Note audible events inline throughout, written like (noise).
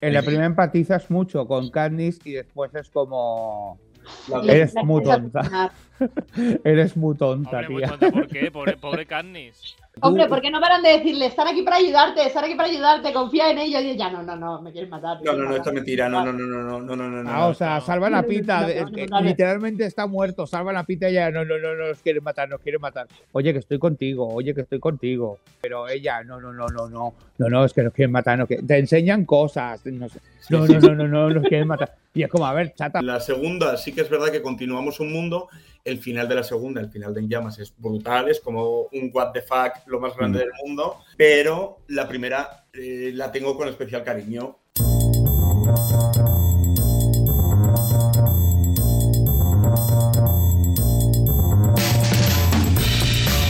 En la primera empatizas mucho con Katniss y después es como. Eres muy tonta. Eres muy tonta, Hombre, muy tía. tonta, ¿Por qué? Pobre, pobre Katniss. Hombre, ¿por qué no paran de decirle, están aquí para ayudarte, están aquí para ayudarte, confía en ellos? Y ella, no, no, no, me quieren matar. No, no, no, esto es me mentira. quieren No, matar". no, no, no, no, no, no, no. Ah, o sea, no. salvan a Pita, literalmente está muerto, salvan a Pita y ella, no, no, no, no, nos quieren matar, nos quieren matar. Oye, que estoy contigo, oye, que estoy contigo. Pero ella, no, no, no, no, no, no, no, es que nos quieren matar, no, que te enseñan cosas, no, sé. no, no, no, no, no, nos quieren matar. Y es como, a ver, chata, La segunda sí que es verdad que continuamos un mundo. El final de la segunda, el final de En Llamas, es brutal, es como un what the fuck, lo más grande Mm. del mundo. Pero la primera eh, la tengo con especial cariño.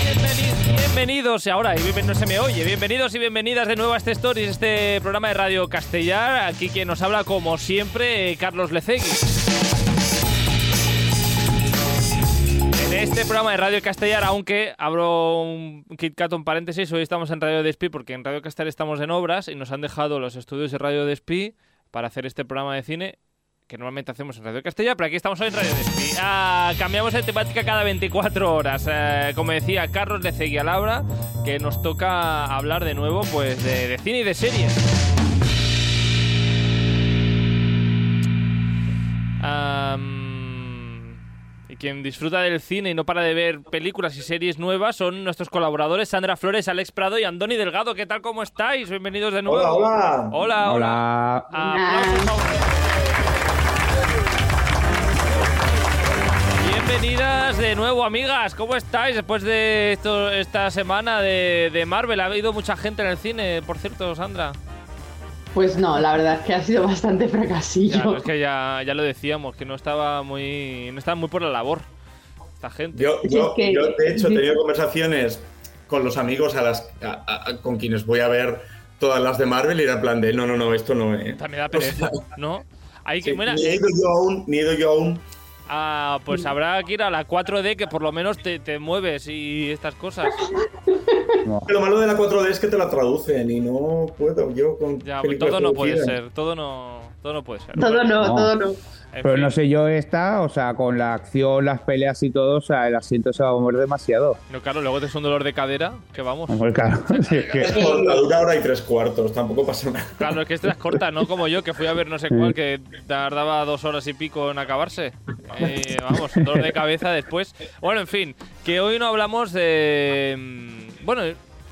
Bienveni- Bienvenidos, ahora, y bien- no se me oye, bienvenidos y bienvenidas de nuevo a este Stories, este programa de Radio Castellar. Aquí quien nos habla, como siempre, eh, Carlos Lecegui. Este programa de Radio Castellar, aunque abro un Kit Kat, un paréntesis, hoy estamos en Radio Despí porque en Radio Castellar estamos en obras y nos han dejado los estudios de Radio Despí para hacer este programa de cine que normalmente hacemos en Radio Castellar, pero aquí estamos hoy en Radio Despí. Ah, cambiamos de temática cada 24 horas. Eh, como decía Carlos Lecegui a Laura, que nos toca hablar de nuevo pues de, de cine y de series. Y quien disfruta del cine y no para de ver películas y series nuevas son nuestros colaboradores Sandra Flores, Alex Prado y Andoni Delgado. ¿Qué tal? ¿Cómo estáis? Bienvenidos de nuevo. Hola, hola. Hola, hola. hola. Bienvenidas de nuevo, amigas. ¿Cómo estáis después de esto, esta semana de, de Marvel? ¿Ha habido mucha gente en el cine, por cierto, Sandra? Pues no, la verdad es que ha sido bastante Ya, fracasillo. no, es que ya, ya lo decíamos, que no estaba muy no estaba muy por la labor esta gente. Yo, yo, es que- yo, de hecho, he tenido conversaciones con los amigos a las, a- a- con quienes voy a ver todas las de Marvel y era en plan de no, no, no, esto no es. También da (laughs) pereza, ¿no? Hay que, Sí, ni he ido yo aún, ni he ido yo aún. Ah, pues habrá que ir a la 4D que por lo menos te, te mueves y estas cosas. No. Lo malo de la 4D es que te la traducen y no puedo yo con Ya, películas todo no puede ser, todo no, todo no puede ser. Todo no, No. todo no. En Pero fin. no sé yo esta, o sea, con la acción, las peleas y todo, o sea, el asiento se va a mover demasiado. No, claro, luego te es un dolor de cadera, que vamos. Hombre, claro, (laughs) sí, es que- (laughs) corta, dura hora y tres cuartos, tampoco pasa nada. Claro, es que esta es corta, no como yo, que fui a ver no sé cuál, que tardaba dos horas y pico en acabarse. Eh, vamos, dolor de cabeza después. Bueno, en fin, que hoy no hablamos de... mm, Bueno,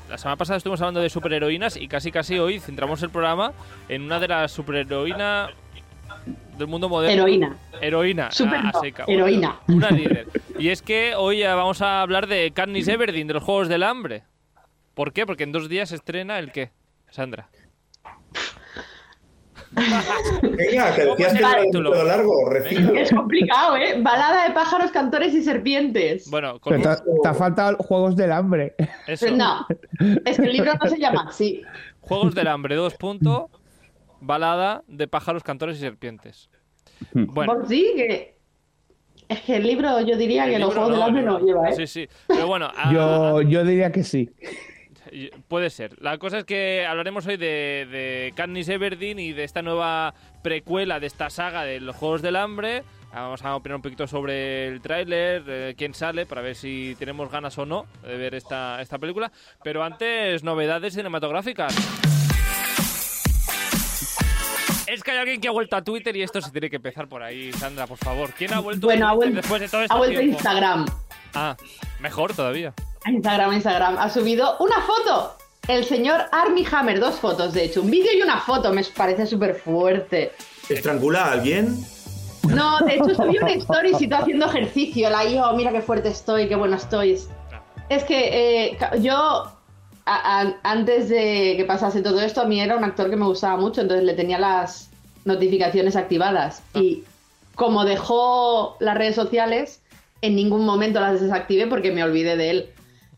la semana pasada estuvimos hablando de superheroínas y casi casi hoy centramos el programa en una de las superheroínas del mundo moderno. Heroína. Heroína. Super a- a no, seca. heroína. Una líder. Y es que hoy vamos a hablar de Katniss Everdeen, de los Juegos del Hambre. ¿Por qué? Porque en dos días se estrena el qué, Sandra. (laughs) Venga, que ¿Cómo decías que era un largo, refina. Es complicado, ¿eh? Balada de pájaros, cantores y serpientes. Bueno, con Pero un- te ha faltado Juegos del Hambre. eso. No, es que el libro no se llama así. Juegos del Hambre, dos puntos. Balada de pájaros, cantores y serpientes. Bueno, Por sí, que. Es que el libro yo diría el que los juegos del hambre no lleva, ¿eh? Sí, sí. Pero bueno, (laughs) a- Yo, yo diría que sí. Puede ser. La cosa es que hablaremos hoy de, de Katniss Everdeen y de esta nueva precuela de esta saga de los Juegos del Hambre. Ah, Vamos a opinar un poquito sobre el tráiler, eh, quién sale, para ver si tenemos ganas o no de ver esta, esta película. Pero antes, novedades cinematográficas. Es que hay alguien que ha vuelto a Twitter y esto se tiene que empezar por ahí, Sandra, por favor. ¿Quién ha vuelto Bueno, a ha Twitter vuelto, después de todo este ha vuelto a tiempo? Instagram. Ah, mejor todavía. A Instagram, a Instagram. Ha subido una foto. El señor Armie Hammer, dos fotos de hecho. Un vídeo y una foto, me parece súper fuerte. ¿Estrangula a alguien? No, de hecho subió una story y tú haciendo ejercicio. La yo, mira qué fuerte estoy, qué bueno estoy. Es- Es que eh, yo, a- a- antes de que pasase todo esto, a mí era un actor que me gustaba mucho, entonces le tenía las notificaciones activadas. Y como dejó las redes sociales, en ningún momento las desactivé porque me olvidé de él.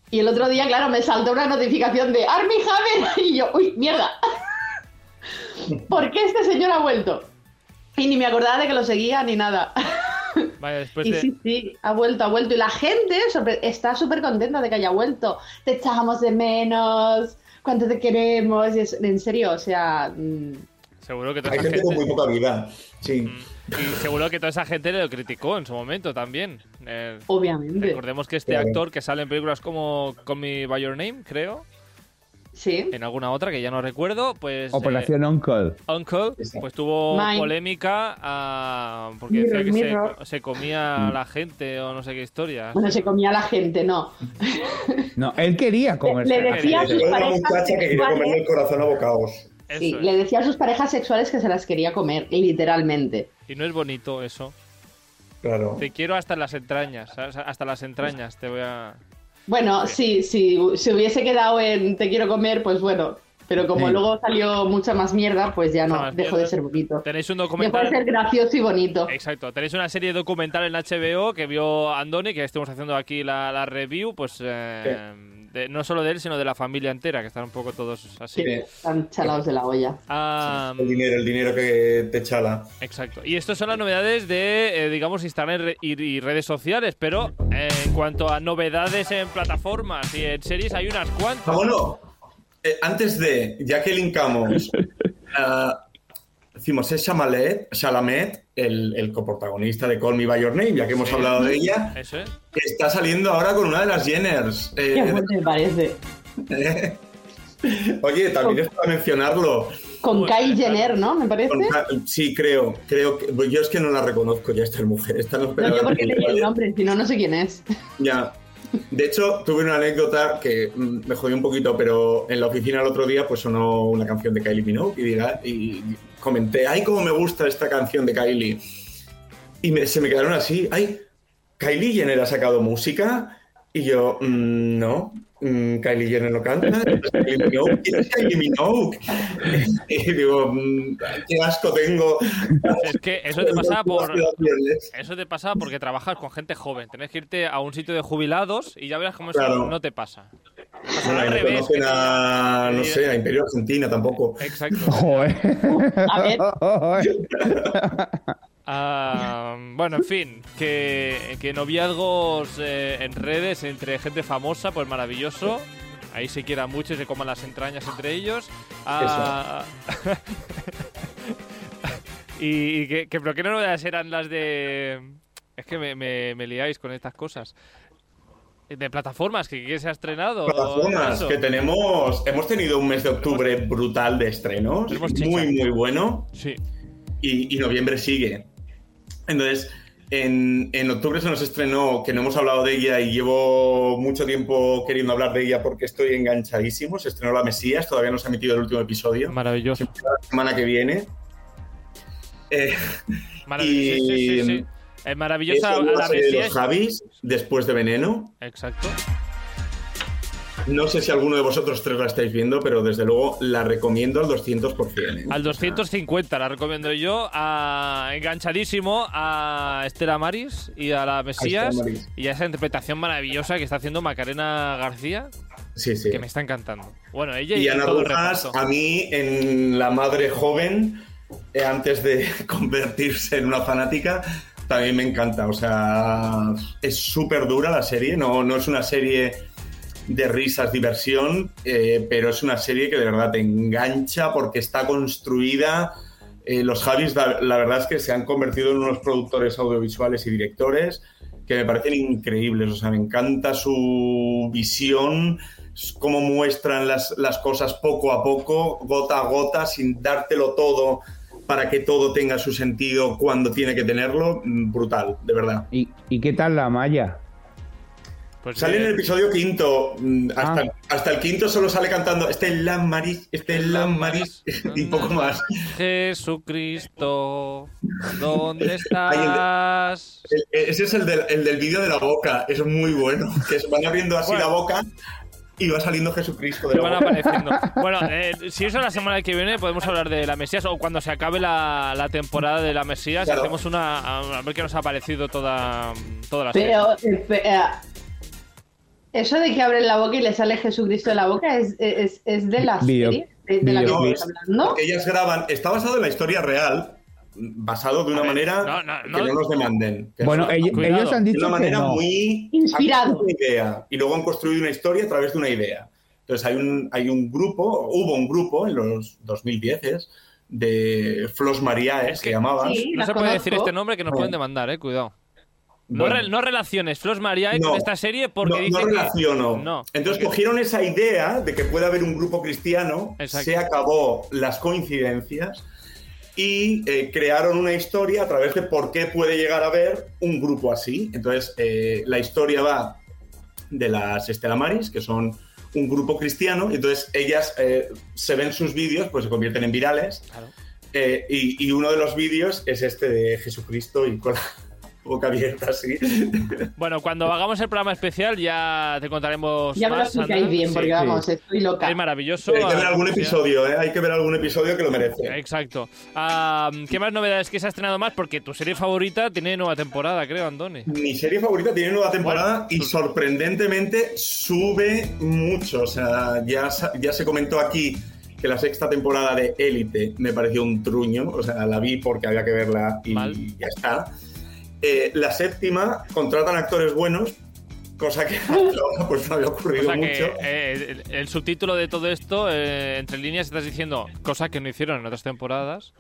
Y el otro día, claro, me saltó una notificación de Armie Hammer (laughs) y yo, uy, mierda. (laughs) ¿Por qué este señor ha vuelto? Y ni me acordaba de que lo seguía ni nada. (laughs) Vaya, después Y de... sí, sí, ha vuelto, ha vuelto. Y la gente está súper contenta de que haya vuelto. Te echábamos de menos, cuánto te queremos. y es- en serio, o sea, mm, Seguro que toda Hay esa gente con muy poca vida. Sí. Mm, Y seguro que toda esa gente lo criticó en su momento también. Eh, Obviamente. recordemos que este Claro. actor que sale en películas como Call Me By Your Name, creo, Sí. en alguna otra que ya no recuerdo, pues. eh, Operación Uncle. Uncle, Esa. pues tuvo Mine. polémica ah, porque Mirror, decía que se, se comía a la gente o no sé qué historia. Bueno, se comía a la gente, no. No, él quería comerse. Le a la decía gente. sus parejas muchacha que quería sexuales. comerle el corazón a bocados. Eso Sí, es. le decía a sus parejas sexuales que se las quería comer, literalmente. Y no es bonito eso. Claro. Te quiero hasta las entrañas, ¿sabes? hasta las entrañas te voy a... Bueno, sí, sí, si hubiese quedado en te quiero comer, pues bueno. Pero como Sí. luego salió mucha más mierda, pues ya no, dejó mierda. de ser bonito. Tenéis un Dejó de documental... ser gracioso y bonito. Exacto, tenéis una serie documental en HBO que vio Andoni, que estamos haciendo aquí la, la review, pues eh, de- no solo de él, sino de la familia entera, que están un poco todos así. Sí, están chalados de la olla. Ah, El dinero, el dinero que te chala. exacto. Y estas son las novedades de, eh, digamos, Instagram y re- y, y redes sociales, pero eh, en cuanto a novedades en plataformas y en series hay unas Ah, cuantas. bueno, eh, antes de, ya que linkamos, ah, (laughs) decimos, es Chalamet, Chalamet el, el coprotagonista de Call Me By Your Name, ya que hemos Sí. hablado de ella, Eso es. que está saliendo ahora con una de las Jenners. Eh, Qué fuerte me parece. (laughs) Oye, también es para mencionarlo. Con Pues, Kyle exacto. Jenner, ¿no? Me parece. Con- Sí, creo, creo que pues yo es que no la reconozco ya esta mujer, esta no, No, yo porque leí el nombre, si no, no sé quién es. Ya. De hecho, tuve una anécdota que mm, me jodió un poquito, pero en la oficina el otro día pues sonó una canción de Kylie Minogue y, diga- y comenté, ay, cómo me gusta esta canción de Kylie. Y me- se me quedaron así, ay, Kylie Jenner ha sacado música y yo, "Mm, no, mm, Kylie Jenner no canta, es Kylie Minogue, ¿quién es Kylie Minogue? Y digo, "Mm, qué asco tengo. Es que eso te pasa por... Eso te pasa porque trabajas con gente joven. Tenés que irte a un sitio de jubilados y ya verás cómo eso Claro. no te pasa. Bueno, al no revés. conocen que a, no sé, a Imperio Argentina tampoco. Exacto. Joder. A ver. (laughs) Ah, bueno, en fin, que, que noviazgos eh, en redes entre gente famosa, pues maravilloso. Ahí se quieran mucho y se coman las entrañas entre ellos. Ah, (laughs) y y que, que, pero qué novedades eran las de... Es que me, me, me liáis con estas cosas. De plataformas, que, que se ha estrenado. plataformas que tenemos. Hemos tenido un mes de octubre brutal de estrenos. Muy, muy bueno. Sí. Y, y noviembre sigue. Entonces, en, en octubre se nos estrenó, que no hemos hablado de ella y llevo mucho tiempo queriendo hablar de ella porque estoy enganchadísimo. Se estrenó La Mesías, todavía no se ha emitido el último episodio. Maravilloso. La semana que viene. Eh, Maravilloso. Sí, sí, sí, sí. Es maravillosa la la serie de Mesías. los Javis, después de Veneno. Exacto. No sé si alguno de vosotros tres la estáis viendo, pero desde luego la recomiendo al 200%. ¿eh? Al 250 la recomiendo yo, a, enganchadísimo a Estela Maris y a la Mesías y a esa interpretación maravillosa que está haciendo Macarena García, Sí, sí. que me está encantando. Bueno, ella y, Y Ana todo Rojas, a mí, en la madre joven, eh, antes de (laughs) convertirse en una fanática, también me encanta. O sea, es súper dura la serie, no, no es una serie de risas, diversión, eh, pero es una serie que de verdad te engancha porque está construida. Eh, los Javis, la, verdad es que se han convertido en unos productores audiovisuales y directores que me parecen increíbles. O sea, me encanta su visión, cómo muestran las, las cosas poco a poco, gota a gota, sin dártelo todo para que todo tenga su sentido cuando tiene que tenerlo. Mm, Brutal, de verdad. ¿Y, ¿Y qué tal la malla? Pues, Sale en el episodio quinto. mm, Hasta, Ah. hasta el quinto solo sale cantando Estela Maris, Estela Maris (laughs) y poco más. Jesucristo, (laughs) ¿dónde estás? El- Ese es el del, el del vídeo de la boca. Es muy bueno. Que se van abriendo así Bueno. la boca y va saliendo Jesucristo de la van apareciendo. (laughs) Bueno, eh, si eso la semana que viene podemos hablar de la Mesías o cuando se acabe la, la temporada de la Mesías Claro. hacemos una a, ver qué nos ha parecido toda, toda la serie. Pero, eso de que abren la boca y le sale Jesucristo de la boca es, es, es de la Bio- serie de, de la que estamos hablando. Porque ellas graban. Está basado en la historia real. Basado de una ver, manera no, no, que no. no nos demanden. Que Bueno, es ell- Cuidado. ellos han de dicho una que manera no. muy Inspirado. una idea y luego han construido una historia a través de una idea. Entonces hay un, hay un grupo, hubo un grupo en los 2010 de Flos Mariaes, que llamabas. Sí, No las se puede decir conozco. este nombre que nos pueden demandar, eh, cuidado. No, Bueno. re- no relaciones Flos María No. con esta serie porque no, dicen no que- relaciono. No. Entonces porque- cogieron esa idea de que puede haber un grupo cristiano, Exacto. se acabó las coincidencias y eh, crearon una historia a través de por qué puede llegar a haber un grupo así. Entonces eh, la historia va de las Estela Maris, que son un grupo cristiano, y entonces ellas eh, se ven sus vídeos, pues se convierten en virales. Claro. Eh, y, y uno de los vídeos es este de Jesucristo y con la boca abierta así. (laughs) Bueno, cuando hagamos el programa especial ya te contaremos Ya me lo explicáis bien, porque Sí. vamos, estoy loca. Es maravilloso. Hay que ver algún sí. episodio, ¿eh? Hay que ver algún episodio que lo merece. Exacto. Ah, ¿Qué más novedades que se ha estrenado más? Porque tu serie favorita tiene nueva temporada, creo, Andoni. Mi serie favorita tiene nueva temporada Bueno, y pues- sorprendentemente sube mucho. O sea, ya, ya se comentó aquí que la sexta temporada de Élite me pareció un truño. O sea, la vi porque había que verla y Mal. ya está. Eh, la séptima contratan actores buenos, cosa que (laughs) pues no había ocurrido que mucho. eh, el, el subtítulo de todo esto, eh, entre líneas, estás diciendo cosas que no hicieron en otras temporadas.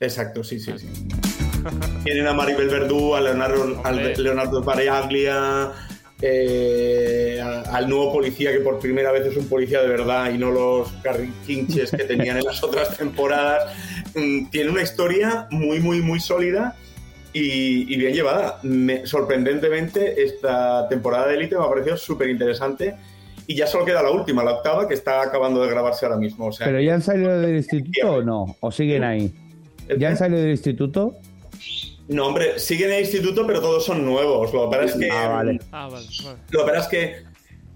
Exacto, sí, sí, sí. (laughs) Tienen a Maribel Verdú, a Leonardo. Leonardo Pariaglia, eh, al nuevo policía que por primera vez es un policía de verdad y no los carriquinches que tenían en las otras temporadas. Mm, Tiene una historia muy, muy, muy sólida y, y bien llevada. Me- sorprendentemente, esta temporada de Elite me ha parecido súper interesante. Y ya solo queda la última, la octava, que está acabando de grabarse ahora mismo. O sea, ¿Pero ya han salido del instituto o no? ¿O siguen ahí? ¿Ya han salido del instituto? No, hombre, siguen en el instituto, pero todos son nuevos. Lo que pasa es que, Ah, vale. Ah, vale. vale. lo que, pasa es que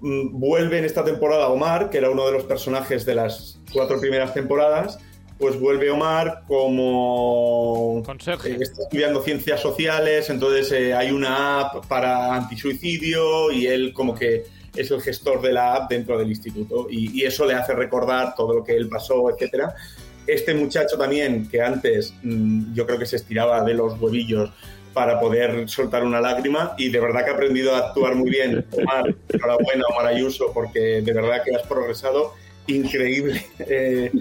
mm, vuelve en esta temporada Omar, que era uno de los personajes de las cuatro primeras temporadas. Pues vuelve Omar como. Conserje. eh, está estudiando ciencias sociales, entonces eh, hay una app para antisuicidio y él, como que es el gestor de la app dentro del instituto. Y, y eso le hace recordar todo lo que él pasó, etcétera este muchacho también, que antes mm, yo creo que se estiraba de los huevillos para poder soltar una lágrima y de verdad que ha aprendido a actuar muy bien. (laughs) Omar, enhorabuena, Omar Ayuso, porque de verdad que has progresado increíble eh,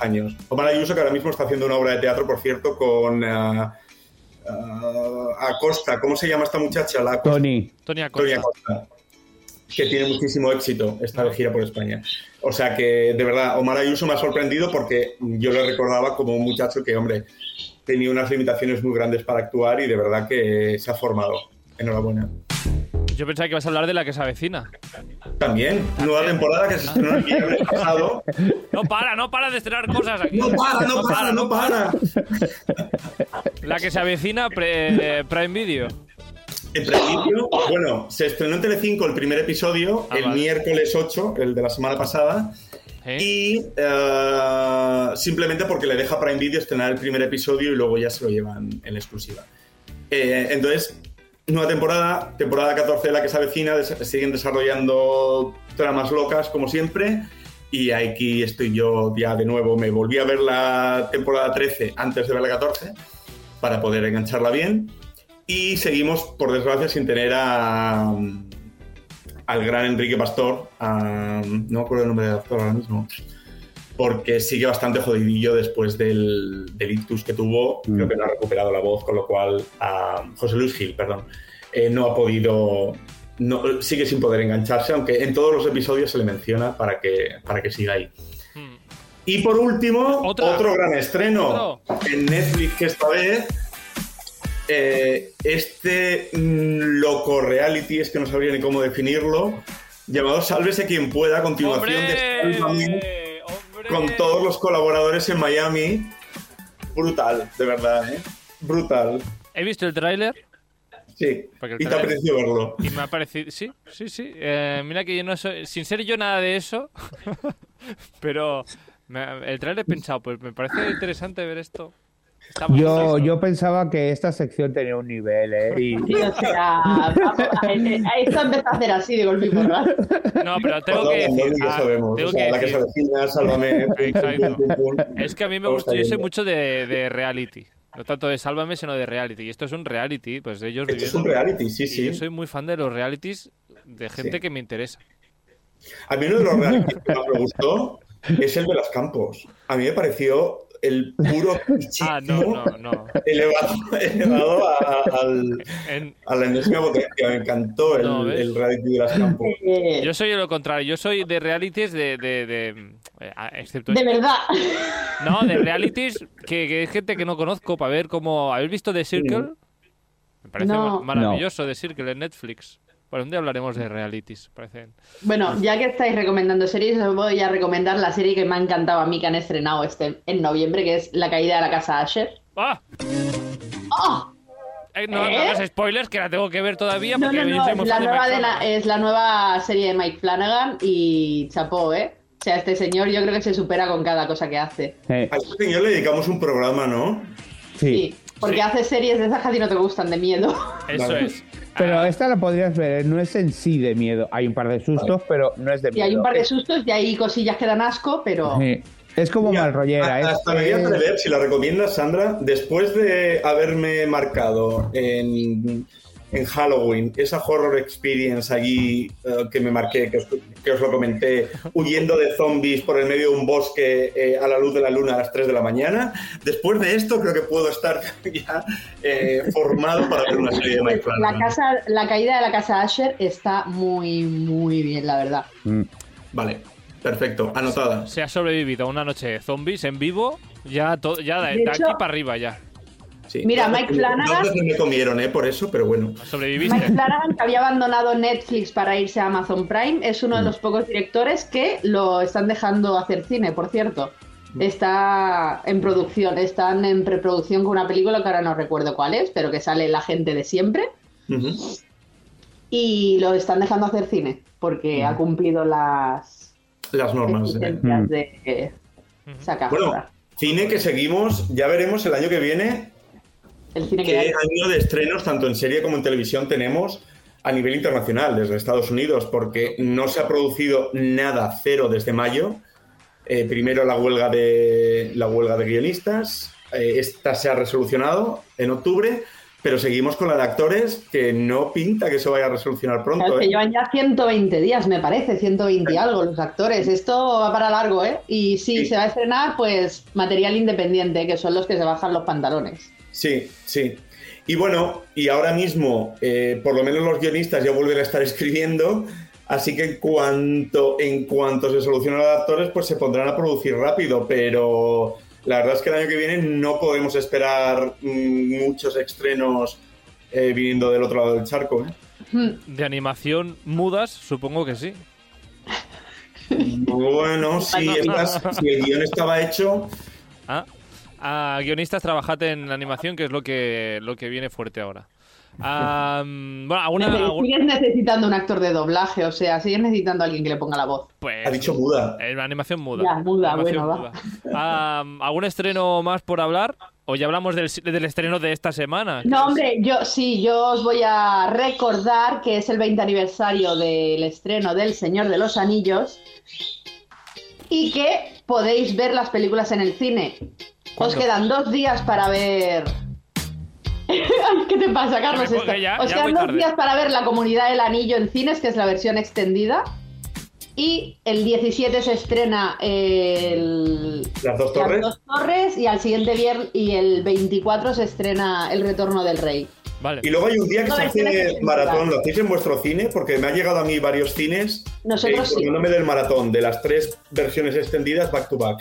años. Omar Ayuso, que ahora mismo está haciendo una obra de teatro, por cierto, con ah, Acosta. ¿Cómo se llama esta muchacha? La Acosta. Tony. Tony Acosta. Tony Acosta, que tiene muchísimo éxito esta de gira por España. O sea que, de verdad, Omar Ayuso me ha sorprendido porque yo le recordaba como un muchacho que, hombre, tenía unas limitaciones muy grandes para actuar y de verdad que se ha formado. Enhorabuena. Yo pensaba que ibas a hablar de la que se avecina. También, nueva temporada que se estrenó el viernes pasado. No para, no para de estrenar cosas aquí. No para, no (laughs) para, no para. La que se avecina pre- eh, Prime Video. En principio, bueno, se estrenó en Telecinco el primer episodio Ah, el vale. miércoles 8, el de la semana pasada. ¿eh? Y eh, simplemente porque le deja Prime Video estrenar el primer episodio y luego ya se lo llevan en exclusiva. Eh, entonces, nueva temporada, temporada 14 de la que se avecina, siguen desarrollando tramas locas como siempre. Y aquí estoy yo ya de nuevo. Me volví a ver la temporada 13 antes de ver la 14 para poder engancharla bien. Y seguimos, por desgracia, sin tener a, al gran Enrique Pastor. no me acuerdo el nombre del actor ahora mismo. Porque sigue bastante jodidillo después del, del ictus que tuvo. Mm. Creo que no ha recuperado la voz, con lo cual. a José Luis Gil, perdón. eh, no ha podido. No, sigue sin poder engancharse, aunque en todos los episodios se le menciona para que, para que siga ahí. Hmm. Y por último, Otra. otro gran estreno en Netflix que esta vez. eh, este mm, loco reality, es que no sabría ni cómo definirlo, llamado Sálvese quien pueda, a continuación de ¡Hombre! Sálvame, ¡Hombre! Con todos los colaboradores en Miami. Brutal, de verdad, ¿eh? Brutal. He visto el tráiler Sí. Y te ha trailer- apetecido verlo. y me ha parecido... Sí, sí, sí. Eh, mira que yo no soy... Sin ser yo nada de eso, (laughs) pero me- el tráiler he pensado, pues me parece interesante ver esto. Está Yo, yo pensaba que esta sección tenía un nivel, ¿eh? Y, Sí, o sea, vamos, eh, eh, esto empezó a hacer así de golpe y porras. No, pero (laughs) tengo que decir... ah, sabemos. tengo o sea, que la que se decir- avecina, sálvame. (laughs) Es que a mí me gusta, yo sé yendo. mucho de, de reality. No tanto de Sálvame, sino de reality. Y esto es un reality, pues ellos Esto es un reality, sí, sí. yo soy muy fan de los realities de gente Sí. que me interesa. A mí uno de los realities que más me gustó es el de los campos. A mí me pareció el puro (laughs) Ah, no, machismo no, no. elevado, elevado a, al- En- a la enésima potencia. Me encantó el, el reality de las campos. (laughs) Yo soy lo contrario. Yo soy de realities de. de, de- eh, excepto. de verdad. No, de (laughs) realities que, que hay gente que no conozco para ver cómo. ¿Habéis visto The Circle? Me parece maravilloso The Circle en Netflix. Bueno, un día hablaremos de realities. Parecen. Bueno, ya que estáis recomendando series, os voy a recomendar la serie que me ha encantado a mí, que han estrenado este en noviembre, que es La caída de la casa Asher. ¡Ah! ¡Oh! Eh, no, no ¿Eh? hagas spoilers, que la tengo que ver todavía. No, Porque no, no, la, de nueva Mike de la- Flanagan. es la nueva serie de Mike Flanagan y chapó, ¿eh? O sea, este señor yo creo que se supera con cada cosa que hace. Eh, A este señor le dedicamos un programa, ¿no? sí. Sí, porque Sí. hace series de esas que a ti no te gustan, de miedo. Eso es. Pero Ah, esta la podrías ver, no es en sí de miedo. Hay un par de sustos, pero no es de Y miedo. hay un par de sustos y hay cosillas que dan asco, pero... Sí. Es como Mira, mal rollera. ¿eh? a- Hasta me voy a atrever, si la recomiendas, Sandra, después de haberme marcado en, en Halloween esa horror experience allí eh, que me marqué, que os, que os lo comenté, huyendo de zombies por el medio de un bosque eh, a la luz de la luna a las 3 de la mañana, después de esto creo que puedo estar (laughs) ya eh, formado para ver una serie de Mike La, Flanagan. casa, la caída de la casa Asher está muy, muy bien, la verdad. Mm. Vale, perfecto, anotada. Se ha sobrevivido a una noche de zombies en vivo. Ya, to- ya de, De de hecho- aquí para arriba ya. Sí. Mira, Mike Flanagan- veces me comieron, ¿eh? Por eso, pero bueno. Sobreviviste. Mike Flanagan, que había abandonado Netflix para irse a Amazon Prime, es uno de los pocos directores que lo están dejando hacer cine, por cierto. Está en producción, están en preproducción con una película que ahora no recuerdo cuál es, pero que sale la gente de siempre. Y lo están dejando hacer cine, porque ha cumplido las Las normas. ¿eh? Mm. de eh, sacar Bueno, cine que seguimos, ya veremos el año que viene el cine que qué hay. año de estrenos, tanto en serie como en televisión, tenemos a nivel internacional, desde Estados Unidos, porque no se ha producido nada cero desde mayo. Eh, primero la huelga de la huelga de guionistas, eh, esta se ha resolucionado en octubre, pero seguimos con la de actores que no pinta que se vaya a resolucionar Claro, pronto. que ¿eh? llevan ya 120 días, me parece, 120 y algo los actores. Esto va para largo, ¿eh? Y si Sí. se va a estrenar, pues material independiente, que son los que se bajan los pantalones. Sí, sí. Y bueno, y ahora mismo, eh, por lo menos los guionistas ya vuelven a estar (laughs) escribiendo, así que en cuanto, en cuanto se solucionen los actores, pues se pondrán a producir rápido, pero la verdad es que el año que viene no podemos esperar mm, muchos estrenos eh, viniendo del otro lado del charco. ¿eh? (laughs) De animación mudas, supongo que sí. Bueno, (laughs) si el guion estaba hecho, Ah, a guionistas trabajad en animación, que es lo que, lo que viene fuerte ahora. Ah, mm, bueno, alguna. Sigues necesitando un actor de doblaje, o sea, sigues necesitando a alguien que le ponga la voz. pues, ha dicho muda. eh, animación muda. Ya, muda, Animación bueno, muda. Ah, ¿Algún estreno más por hablar? ¿O ya hablamos del, del estreno de esta semana? No, hombre, yo sí, yo os voy a recordar que es el 20 aniversario del estreno del Señor de los Anillos y que podéis ver las películas en el cine. Os quedan dos días para ver. (laughs) ¿Qué te pasa, Carlos? Esto- ya, Os ya quedan dos tarde. días para ver La Comunidad del Anillo en cines, que es la versión extendida. Y el 17 se estrena el, Las dos torres. las dos torres y al siguiente viernes y el 24 se estrena El Retorno del Rey. Vale. Y luego hay un día que No, se hace maratón. ¿Lo hacéis en vuestro cine? Porque me ha llegado a mí varios cines Nosotros eh, sí. del maratón, de las tres versiones extendidas back to back.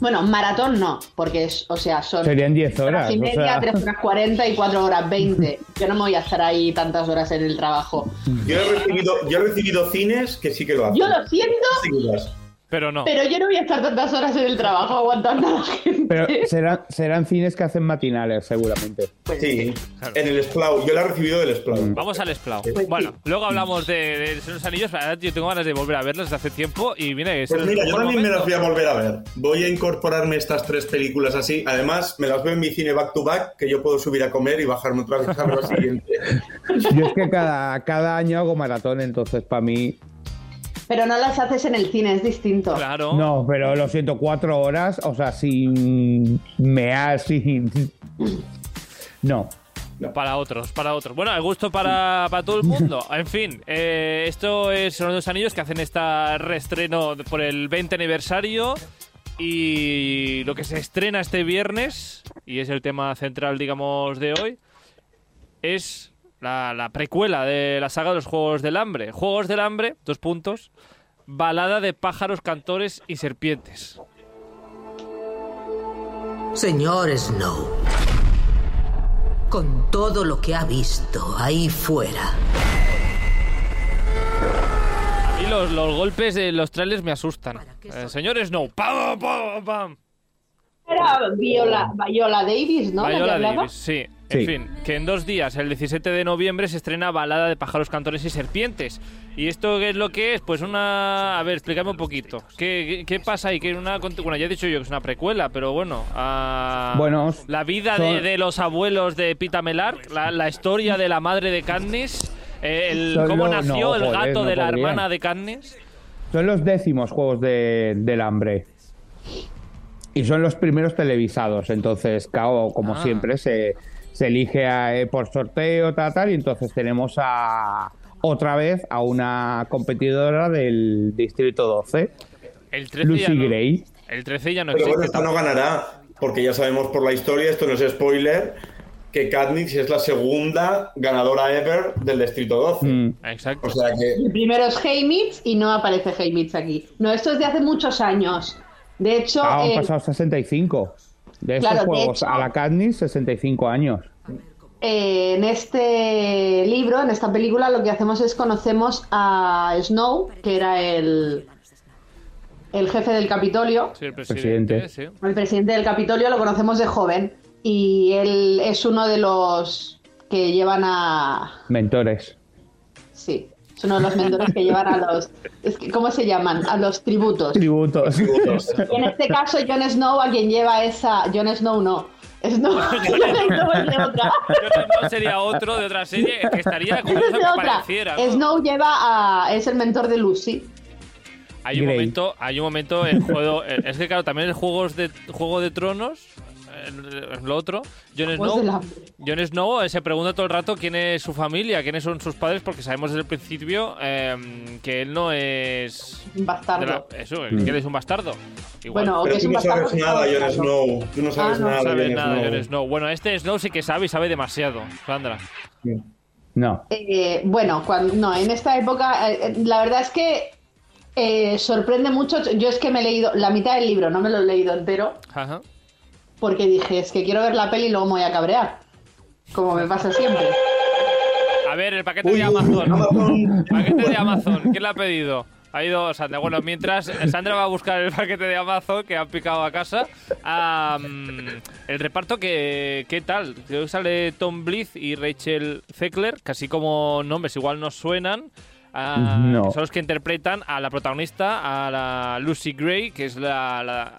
Bueno, maratón no, porque es, o sea, son Serían 10 horas. y o media, sea, 3 horas 40 y 4 horas 20. Yo no me voy a estar ahí tantas horas en el trabajo. Yo he recibido, yo he recibido cines que sí que lo hacen. Yo lo siento, Seguidas. Pero no. pero yo no voy a estar tantas horas en el trabajo aguantando a la gente. pero serán, serán cines que hacen matinales, seguramente. Pues Sí, Claro. en el Splau. Yo la he recibido del Splau. Vamos al Splau. Pues bueno, sí. luego hablamos de, los Anillos. La verdad, yo tengo ganas de volver a verlos desde hace tiempo y viene Pues mira, yo también me las voy a volver a ver. Voy a incorporarme estas tres películas así. Además, me las veo en mi cine back to back, que yo puedo subir a comer y bajarme otra vez a ver lo siguiente. (laughs) Yo es que cada, cada año hago maratón, entonces para mí. Pero no las haces en el cine, es distinto. Claro. No, pero lo siento, cuatro horas, o sea, sin mear, (laughs) sin. No. Para otros, para otros. Bueno, el gusto para, para todo el mundo. (laughs) En fin, eh, esto es Son los dos anillos que hacen esta reestreno por el 20 aniversario. Y lo que se estrena este viernes, y es el tema central, digamos, de hoy, es la, la precuela de la saga de los Juegos del Hambre. Juegos del Hambre, dos puntos, balada de pájaros, cantores y serpientes. Señor Snow, con todo lo que ha visto ahí fuera, A mí los, los golpes de los trailers me asustan. Eh, señor Snow, ¡pam, pam, pam! Era Viola, Viola Davis, ¿no? La que Viola hablaba. Davis, sí. En Sí. fin, que en dos días, el 17 de noviembre, se estrena Balada de pájaros, cantores y serpientes. ¿Y esto qué es lo que es? Pues una... A ver, explícame un poquito. ¿Qué, qué, qué pasa ahí? Que una... Bueno, ya he dicho yo que es una precuela, pero bueno... ah, Bueno, La vida de, son- de los abuelos de Pita Melark, la, la historia de la madre de Katniss, eh, el, cómo nació no, el joder, gato no de la podrían. hermana de Katniss. Son los décimos juegos de- del hambre. Y son los primeros televisados. Entonces, claro, como Ah. siempre, se, se elige a- eh, por sorteo, tal, tal. Y entonces tenemos a otra vez a una competidora del Distrito 12, El 13 ya Lucy no, Gray. El 13 ya no Pero bueno, existe. esta no ganará, porque ya sabemos por la historia, esto no es spoiler, que Katniss es la segunda ganadora ever del Distrito 12. Mm. Exacto. O sea que El primero es Heimitz y no aparece Heimitz aquí. No, esto es de hace muchos años. De hecho, Ah, han eh, pasado 65. De estos Claro, de juegos hecho- a la Katniss, 65 años. eh, en este libro, en esta película, lo que hacemos es conocemos a Snow, que era el, el jefe del Capitolio. Sí, el presidente. El presidente del Capitolio lo conocemos de joven y él es uno de los que llevan a... Mentores. Sí, es uno de los mentores que llevan a (laughs) los... es que, ¿Cómo se llaman? A los tributos. Tributos. Y (laughs) en este caso, Jon Snow a quien lleva esa... Jon Snow no. Snow, (laughs) Jon Snow es de otra. No sería otro de otra serie que estaría Es curioso de que otra. apareciera. ¿no? Snow lleva a... es el mentor de Lucy. Hay un Grey. momento, hay un momento en juego. eh, es que claro, también en juegos de Juego de Tronos, lo otro, Jon del Snow. Jon Snow eh, se pregunta todo el rato quién es su familia, quiénes son sus padres, porque sabemos desde el principio eh, que él no es Un bastardo. la- eso, que él es un bastardo. Igual. Bueno, pero que es tú un no sabes nada, Jon. Snow. Tú no sabes Ah, no nada, no Jon nada Snow. Jon Snow. Bueno, este Snow sí que sabe y sabe demasiado, Sandra. No. Eh, bueno, cuando, no, en esta época, eh, eh, la verdad es que eh, sorprende mucho. Yo es que me he leído la mitad del libro, no me lo he leído entero, Ajá. Porque dije, es que quiero ver la peli y luego me voy a cabrear. Como me pasa siempre. A ver, el paquete Uy, de uy, Amazon. Paquete de Amazon, ¿quién lo ha pedido? Ha ido Sandra. Bueno, mientras Sandra va a buscar el paquete de Amazon que han picado a casa, el reparto, que, ¿qué tal? Creo que sale Tom Blythe y Rachel Zegler, casi como nombres igual nos suenan. ah, No. son los que interpretan a la protagonista, a la Lucy Gray, que es la, la-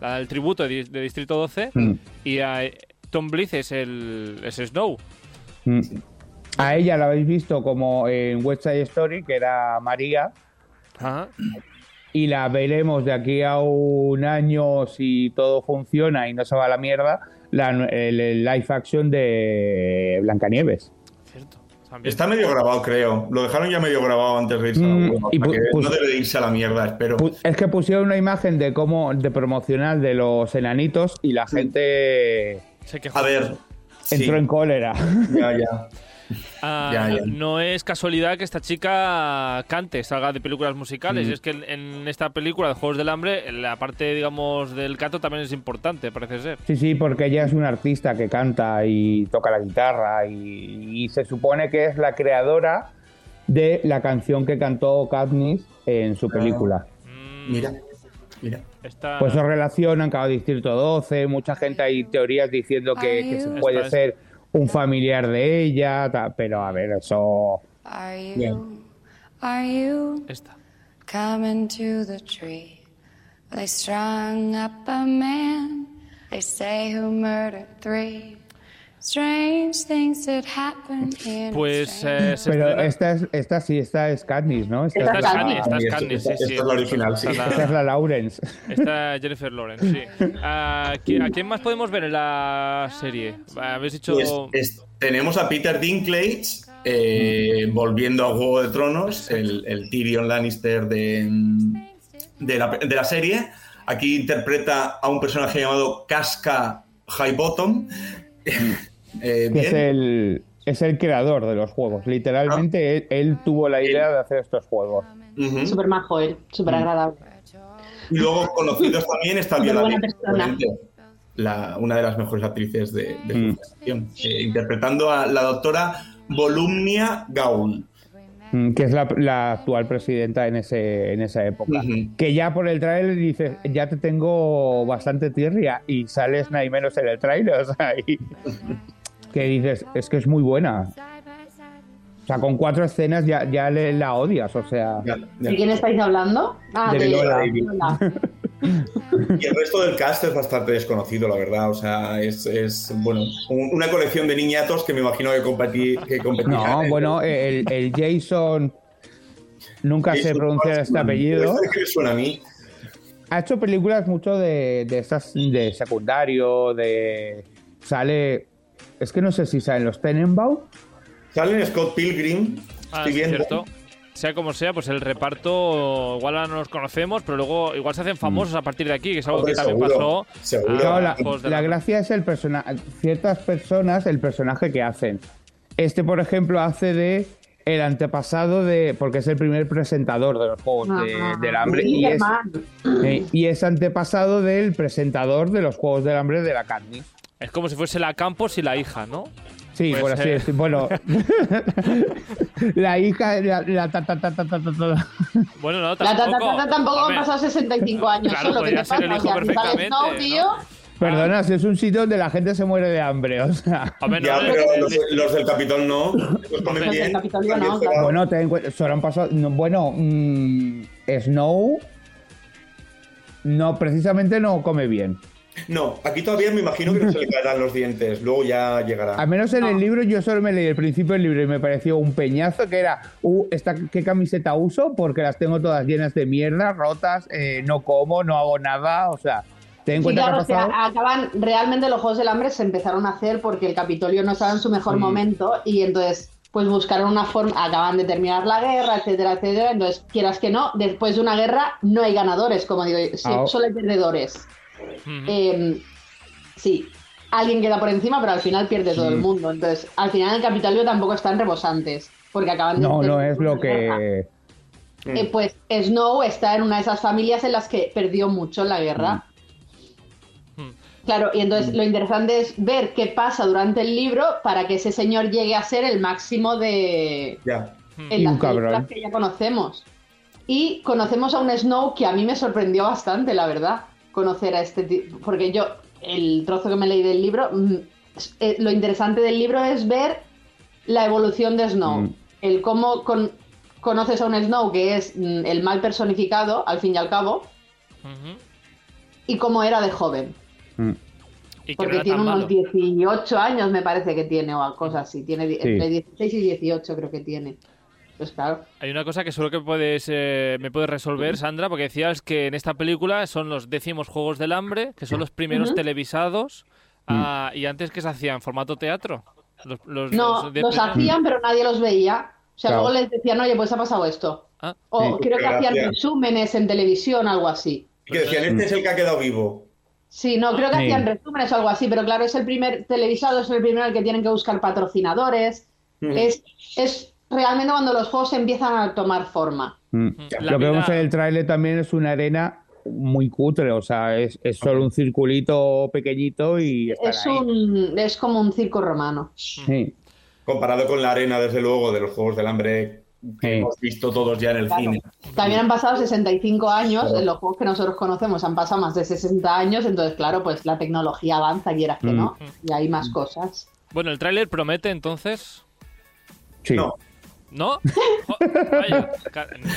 la del tributo de, de Distrito 12, Mm. y a Tom Blythe es el es Snow. Mm. A ella la habéis visto como en West Side Story, que era María, Ajá. y la veremos de aquí a un año si todo funciona y no se va a la mierda, la, el, el live action de Blancanieves. También. Está medio grabado, creo. Lo dejaron ya medio grabado antes de irse a la Mm, y que No debe de irse a la mierda, espero. Pu- Es que pusieron una imagen de cómo de promocional de los enanitos y la gente Se quejó. A ver. sí, entró en cólera. Ya, ya. (laughs) Ah, (laughs) Ya, ya. No es casualidad que esta chica cante, salga de películas musicales. Mm. Es que en, en esta película de Juegos del Hambre, la parte, digamos, del canto también es importante, parece ser. Sí, sí, porque ella es una artista que canta y toca la guitarra y, y se supone que es la creadora de la canción que cantó Katniss en su película. Mm, Mira, mira. Esta, Pues eso relacionan cada distrito 12, mucha gente hay teorías diciendo que, que se puede ser un familiar de ella, ta- pero a ver, eso... Are you, are you esta. coming to the tree? They strung up a man, they say who murdered three. Pues strange eh, se Pero esta, es, esta sí, esta es Katniss, ¿no? Esta, Esta es, Katniss, esta es Esta- Katniss, esta- sí, sí. esta es la original, sí. Esta es esta es la Lawrence. Esta es Jennifer Lawrence, sí. (laughs) Ah, ¿qui- ¿A quién más podemos ver en la serie? Habéis dicho... Pues, es- tenemos a Peter Dinklage eh, volviendo a Juego de Tronos, el, el Tyrion Lannister de, de, la, de la serie, Aquí interpreta a un personaje llamado Casca Highbottom. Eh, Que es el, es el creador de los juegos. Literalmente él, él tuvo la idea de hacer estos juegos. Ujú. Súper majo él, súper agradable. Y luego conocidos también está Viola la, una de las mejores actrices de, de su Mm. eh, interpretando a la doctora Volumnia Gaul. Mm, que es la, la actual presidenta en ese en esa época. Que ya por el tráiler dices, ya te tengo bastante tirria y sales nada y menos en el tráiler, o sea, y- (laughs) que dices, es que es muy buena. O sea, con cuatro escenas ya, ya le, la odias, o sea... Ya, ya. ¿De quién estáis hablando? Ah, De de. Viola. Y el resto del cast es bastante desconocido, la verdad. O sea, es, es, bueno, un- una colección de niñatos que me imagino que, competí, que competirán No, en- bueno, el, el Jason... Nunca sé Jason pronunciar este apellido. Este que me suena a mí. Ha hecho películas mucho de, de estas de secundario, de... Sale... Es que no sé si salen los Tenenbaum. Salen Scott Pilgrim. Ah, viendo. cierto. Sea como sea, pues el reparto igual ahora no los conocemos, pero luego igual se hacen famosos a partir de aquí, que es algo Hombre, que también seguro, pasó. seguro. a Claro, la, gracia es el personaje. Ciertas personas, el personaje que hacen. Este, por ejemplo, hace de el antepasado de. Porque es el primer presentador de los Juegos de- Ajá. del Hambre. Y es, Superman. eh, y es antepasado del presentador de los Juegos del Hambre de la Katniss. Es como si fuese la Campos y la hija, ¿no? Sí, Pues, por así eh. decir. Bueno, (laughs) la hija, la, la ta, ta, ta, ta, ta, ta, ta. Bueno, no, La tata tampoco. tampoco han pasado 65 años. Claro, solo que te ser el hijo o sea, perfectamente, tío. Perdona, si es un sitio donde la gente se muere de hambre, o sea. hombre, no, Ya, no, pero no, los, los del Capitol no. Los comen Los del bien. Capitolio no, claro. Bueno, ten en cuenta, solo han pasado. no, bueno, mm, Snow. No, precisamente no come bien. No, aquí todavía me imagino que no se le caerán los dientes. Luego ya llegará. Al menos en el libro, yo solo me leí el principio del libro y me pareció un peñazo que era, uh, esta, ¿qué camiseta uso? Porque las tengo todas llenas de mierda, rotas, eh, no como, no hago nada, o sea, ten en Sí, cuenta claro, que o ha sea, acaban, realmente los Juegos del Hambre se empezaron a hacer porque el Capitolio no estaba en su mejor Sí. momento y entonces pues buscaron una forma, acaban de terminar la guerra, etcétera, etcétera, entonces quieras que no, después de una guerra no hay ganadores, como digo, yo, sí, Ah. solo hay perdedores. Eh, sí, alguien queda por encima, pero al final pierde todo el mundo, entonces al final el Capitolio tampoco están rebosantes, porque acaban de No, no es lo que... Eh, pues Snow está en una de esas familias en las que perdió mucho en la guerra. Mm. Claro, y entonces lo interesante es ver qué pasa durante el libro para que ese señor llegue a ser el máximo de Ya. en Y las un cabrón. películas que ya conocemos. Y conocemos a un Snow que a mí me sorprendió bastante, la verdad, conocer a este tipo, porque yo el trozo que me leí del libro, mm, eh, lo interesante del libro es ver la evolución de Snow, Mm. el cómo con- conoces a un Snow que es mm, el mal personificado, al fin y al cabo, y cómo era de joven. Mm. Y Porque tiene unos malo. 18 años, me parece que tiene, o cosas así. Tiene Sí. entre 16 y 18, creo que tiene. Pues claro. Hay una cosa que seguro que puedes, eh, me puedes resolver, Sandra, porque decías que en esta película son los décimos Juegos del Hambre, que son los primeros televisados, ah, y antes que se hacía en formato teatro. Los, los- No, los de los primer- hacían, pero nadie los veía. O sea, Claro. luego les decían, oye, pues ha pasado esto. Ah, O Sí, creo que hacían gracias. resúmenes en televisión, algo así. Y que decían, este es el que ha quedado vivo. Sí, no, creo que Sí. hacían resúmenes o algo así, pero claro, es el primer televisado, es el primero al que tienen que buscar patrocinadores. Es, es realmente cuando los juegos empiezan a tomar forma. Mm. La Lo que vemos en el tráiler también es una arena muy cutre, o sea, es, es solo un circulito pequeñito y Es, ahí. un, es como un circo romano. Sí. Comparado con la arena, desde luego, de los Juegos del Hambre que Sí. hemos visto todos ya en el Claro. cine. También han pasado 65 años, Claro. en los juegos que nosotros conocemos han pasado más de 60 años, entonces claro, pues la tecnología avanza, quieras que Mm. no, y hay más cosas. Bueno, el tráiler promete entonces. Sí. No, ¿No? Vaya,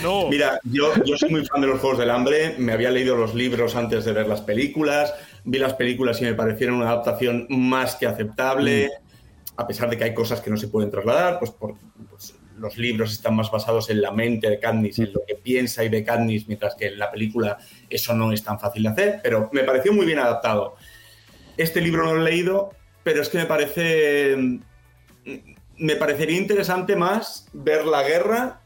no. Mira, yo, yo soy muy fan de los Juegos del Hambre, me había leído los libros antes de ver las películas, vi las películas y me parecieron una adaptación más que aceptable, a pesar de que hay cosas que no se pueden trasladar, pues, por, pues los libros están más basados en la mente de Katniss, en lo que piensa y ve Katniss, mientras que en la película eso no es tan fácil de hacer, pero me pareció muy bien adaptado. Este libro no lo he leído, pero es que me parece... Me parecería interesante más ver la guerra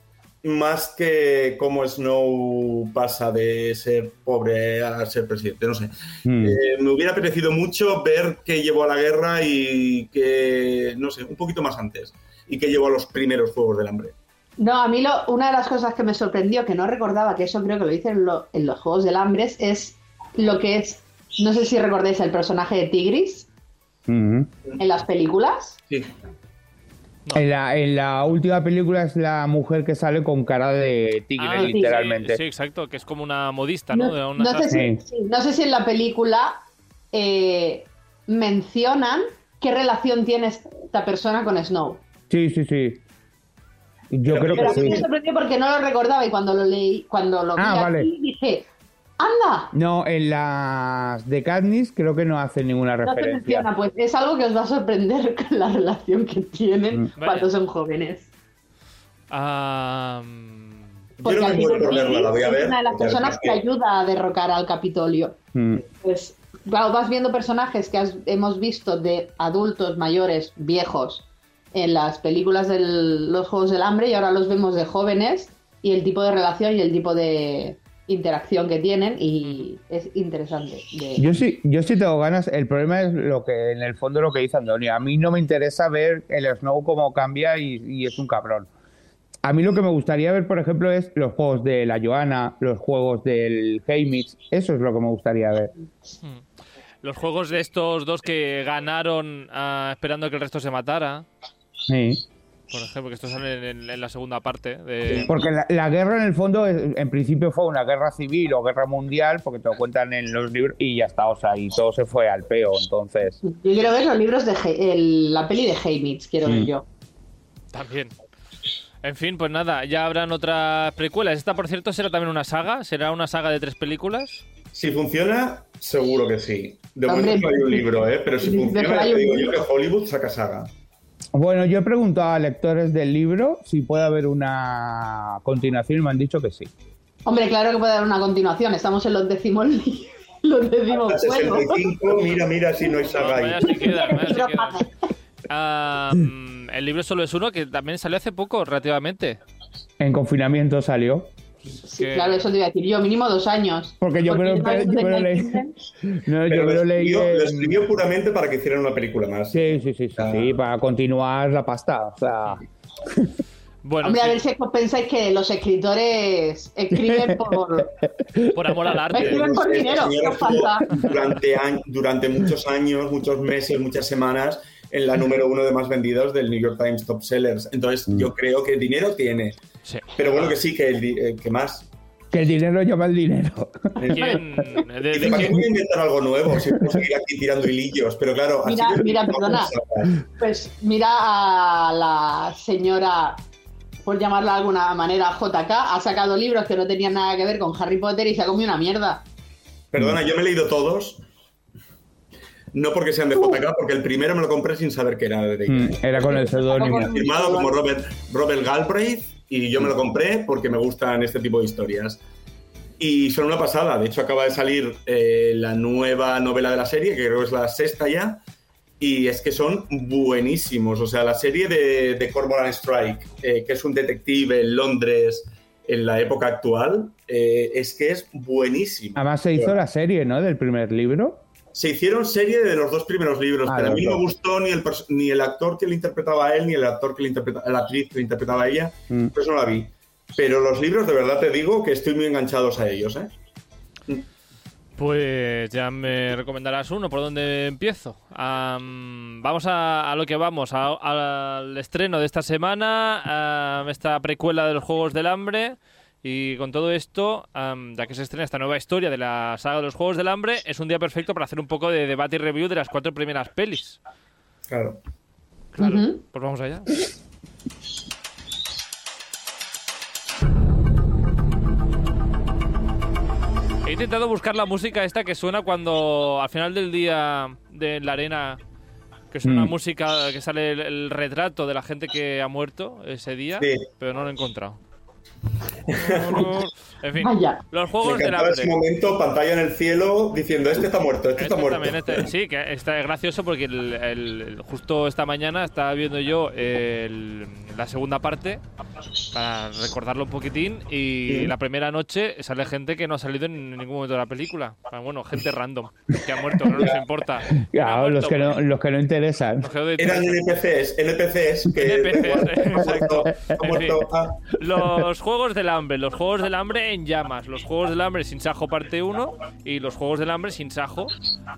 más que cómo Snow pasa de ser pobre a ser presidente, no sé. Mm. Eh, me hubiera apetecido mucho ver qué llevó a la guerra y que, no sé, un poquito más antes. Y qué llevó a los primeros Juegos del Hambre. No, a mí lo, una de las cosas que me sorprendió, que no recordaba, que eso creo que lo dicen en, lo- en los Juegos del Hambre, es lo que es, no sé si recordáis el personaje de Tigris Mm. en las películas. Sí. En, la, en la última película es la mujer que sale con cara de tigre, Ah, sí, literalmente. Sí, exacto, que es como una modista, ¿no? No, De una no sé, si, sí, no sé si en la película eh, mencionan qué relación tiene esta persona con Snow. Sí, sí, sí. Yo creo Pero que a mí me sí. sorprendió porque no lo recordaba y cuando lo leí, cuando lo vi Ah, vale. aquí, dije, ¡anda! No, en las de Katniss creo que no hacen ninguna No referencia. menciona, pues es algo que os va a sorprender (laughs) con la relación que tienen Mm. cuando son jóvenes. Porque Yo no me muero final por verla, la voy a es ver. una de las personas que ayuda a derrocar al Capitolio. Mm. Pues claro, vas viendo personajes que has- hemos visto de adultos mayores, viejos, en las películas de los Juegos del Hambre y ahora los vemos de jóvenes y el tipo de relación y el tipo de interacción que tienen y es interesante. de- Yo sí, yo sí tengo ganas. El problema es lo que, en el fondo, lo que dice Antonio. A mí no me interesa ver el Snow cómo cambia y, y es un cabrón. A mí lo que me gustaría ver, por ejemplo, es los juegos de la Joana, los juegos del Haymitch. Eso es lo que me gustaría ver. los juegos de estos dos que ganaron ah, esperando que el resto se matara. Sí. Por ejemplo, que estos salen en, en la segunda parte. De... Porque la, la guerra, en el fondo, en principio fue una guerra civil o guerra mundial, porque te lo cuentan en los libros y ya está. O sea, y todo se fue al peo. Entonces, Yo quiero ver los libros de He- el- la peli de Haymitch, quiero ver Mm. yo. También. En fin, pues nada, ya habrán otras precuelas. Esta, por cierto, será también una saga. ¿Será una saga de tres películas? Si funciona, seguro que sí. De momento no hay un libro, ¿eh? Pero si (laughs) funciona, te digo yo que Hollywood saca saga. Bueno, yo he preguntado a lectores del libro si puede haber una continuación y me han dicho que sí. Hombre, claro que puede haber una continuación. Estamos en los décimos (laughs) los décimos La juegos. 65, mira, mira si no hay No, saga vaya ahí. si queda, vaya si Libro queda. fácil. Ah, mm, el libro solo es uno que también salió hace poco, relativamente. En confinamiento salió. Sí, que- claro, eso te iba a decir yo, mínimo dos años. Porque yo me lo- leí. No, yo lo (laughs) escribió, lo en- escribió puramente para que hicieran una película más. Sí, sí, sí, sí, Ah. sí, para continuar la pasta. O sea, Bueno, Hombre, a ver si pensáis que los escritores escriben por... (laughs) por amor al arte. Escriben por dinero, ¿qué os pasa? Durante, años, durante muchos años, muchos meses, muchas semanas, en la número uno de más vendidos del New York Times Top Sellers. Entonces, Mm. yo creo que dinero tiene. Sí. Pero bueno, que sí, que, el eh, que más. que el dinero llama el dinero. ¿Quién- (laughs) de- de ¿para qué quién- voy a inventar algo nuevo? Si puedo seguir aquí tirando hilillos. Pero claro, así Mira, mira, perdona. Pues mira a la señora, por llamarla de alguna manera, JK, ha sacado libros que no tenían nada que ver con Harry Potter y se ha comido una mierda. Perdona, yo me he leído todos. No porque sean de JK, porque el primero me lo compré sin saber que era de Mm, Era con el seudónimo. firmado como Robert, Robert Galbraith y yo me lo compré porque me gustan este tipo de historias. Y son una pasada. De hecho, acaba de salir eh, la nueva novela de la serie, que creo que es la sexta ya. Y es que son buenísimos. O sea, la serie de, de Cormoran Strike, eh, que es un detective en Londres en la época actual, eh, es que es buenísimo. Además se hizo la serie, ¿no? Del primer libro. Se hicieron serie de los dos primeros libros, Ah, pero a los mí no me gustó ni el, ni el actor que le interpretaba a él, ni el actor que le interpretaba, la actriz que le interpretaba a ella, Mm. por eso no la vi. Pero los libros, de verdad te digo que estoy muy enganchados a ellos, ¿eh? Pues ya me recomendarás uno. ¿Por dónde empiezo? Am, vamos a, a lo que vamos, a- al estreno de esta semana, a esta precuela de los Juegos del Hambre. Y con todo esto, am, ya que se estrena esta nueva historia de la saga de los Juegos del Hambre, es un día perfecto para hacer un poco de debate y review de las cuatro primeras pelis. Claro. Claro, Ujú. pues vamos allá. He intentado buscar la música esta que suena cuando al final del día de la arena, que suena una Mm. música que sale el, el retrato de la gente que ha muerto ese día, Sí. pero no lo he encontrado. (laughs) En fin, Vaya. los Juegos del encantaba ese Hambre. momento, pantalla en el cielo, diciendo, este está muerto, este, está Este muerto. también, este- sí, que está gracioso porque el- el- el- justo esta mañana estaba viendo yo el- la segunda parte para recordarlo un poquitín y Sí. la primera noche sale gente que no ha salido en ningún momento de la película. Ah, Bueno, gente random que ha muerto, no nos importa. (laughs) Los que no, pues, los que no interesan. de- Eran NPCs, NPCs que... NPCs, (laughs) ha muerto, ha En muerto, fin. ah. Los Juegos del Hambre, los Juegos del Hambre en llamas, los Juegos del Hambre sin Sajo parte 1 y los Juegos del Hambre sin Sajo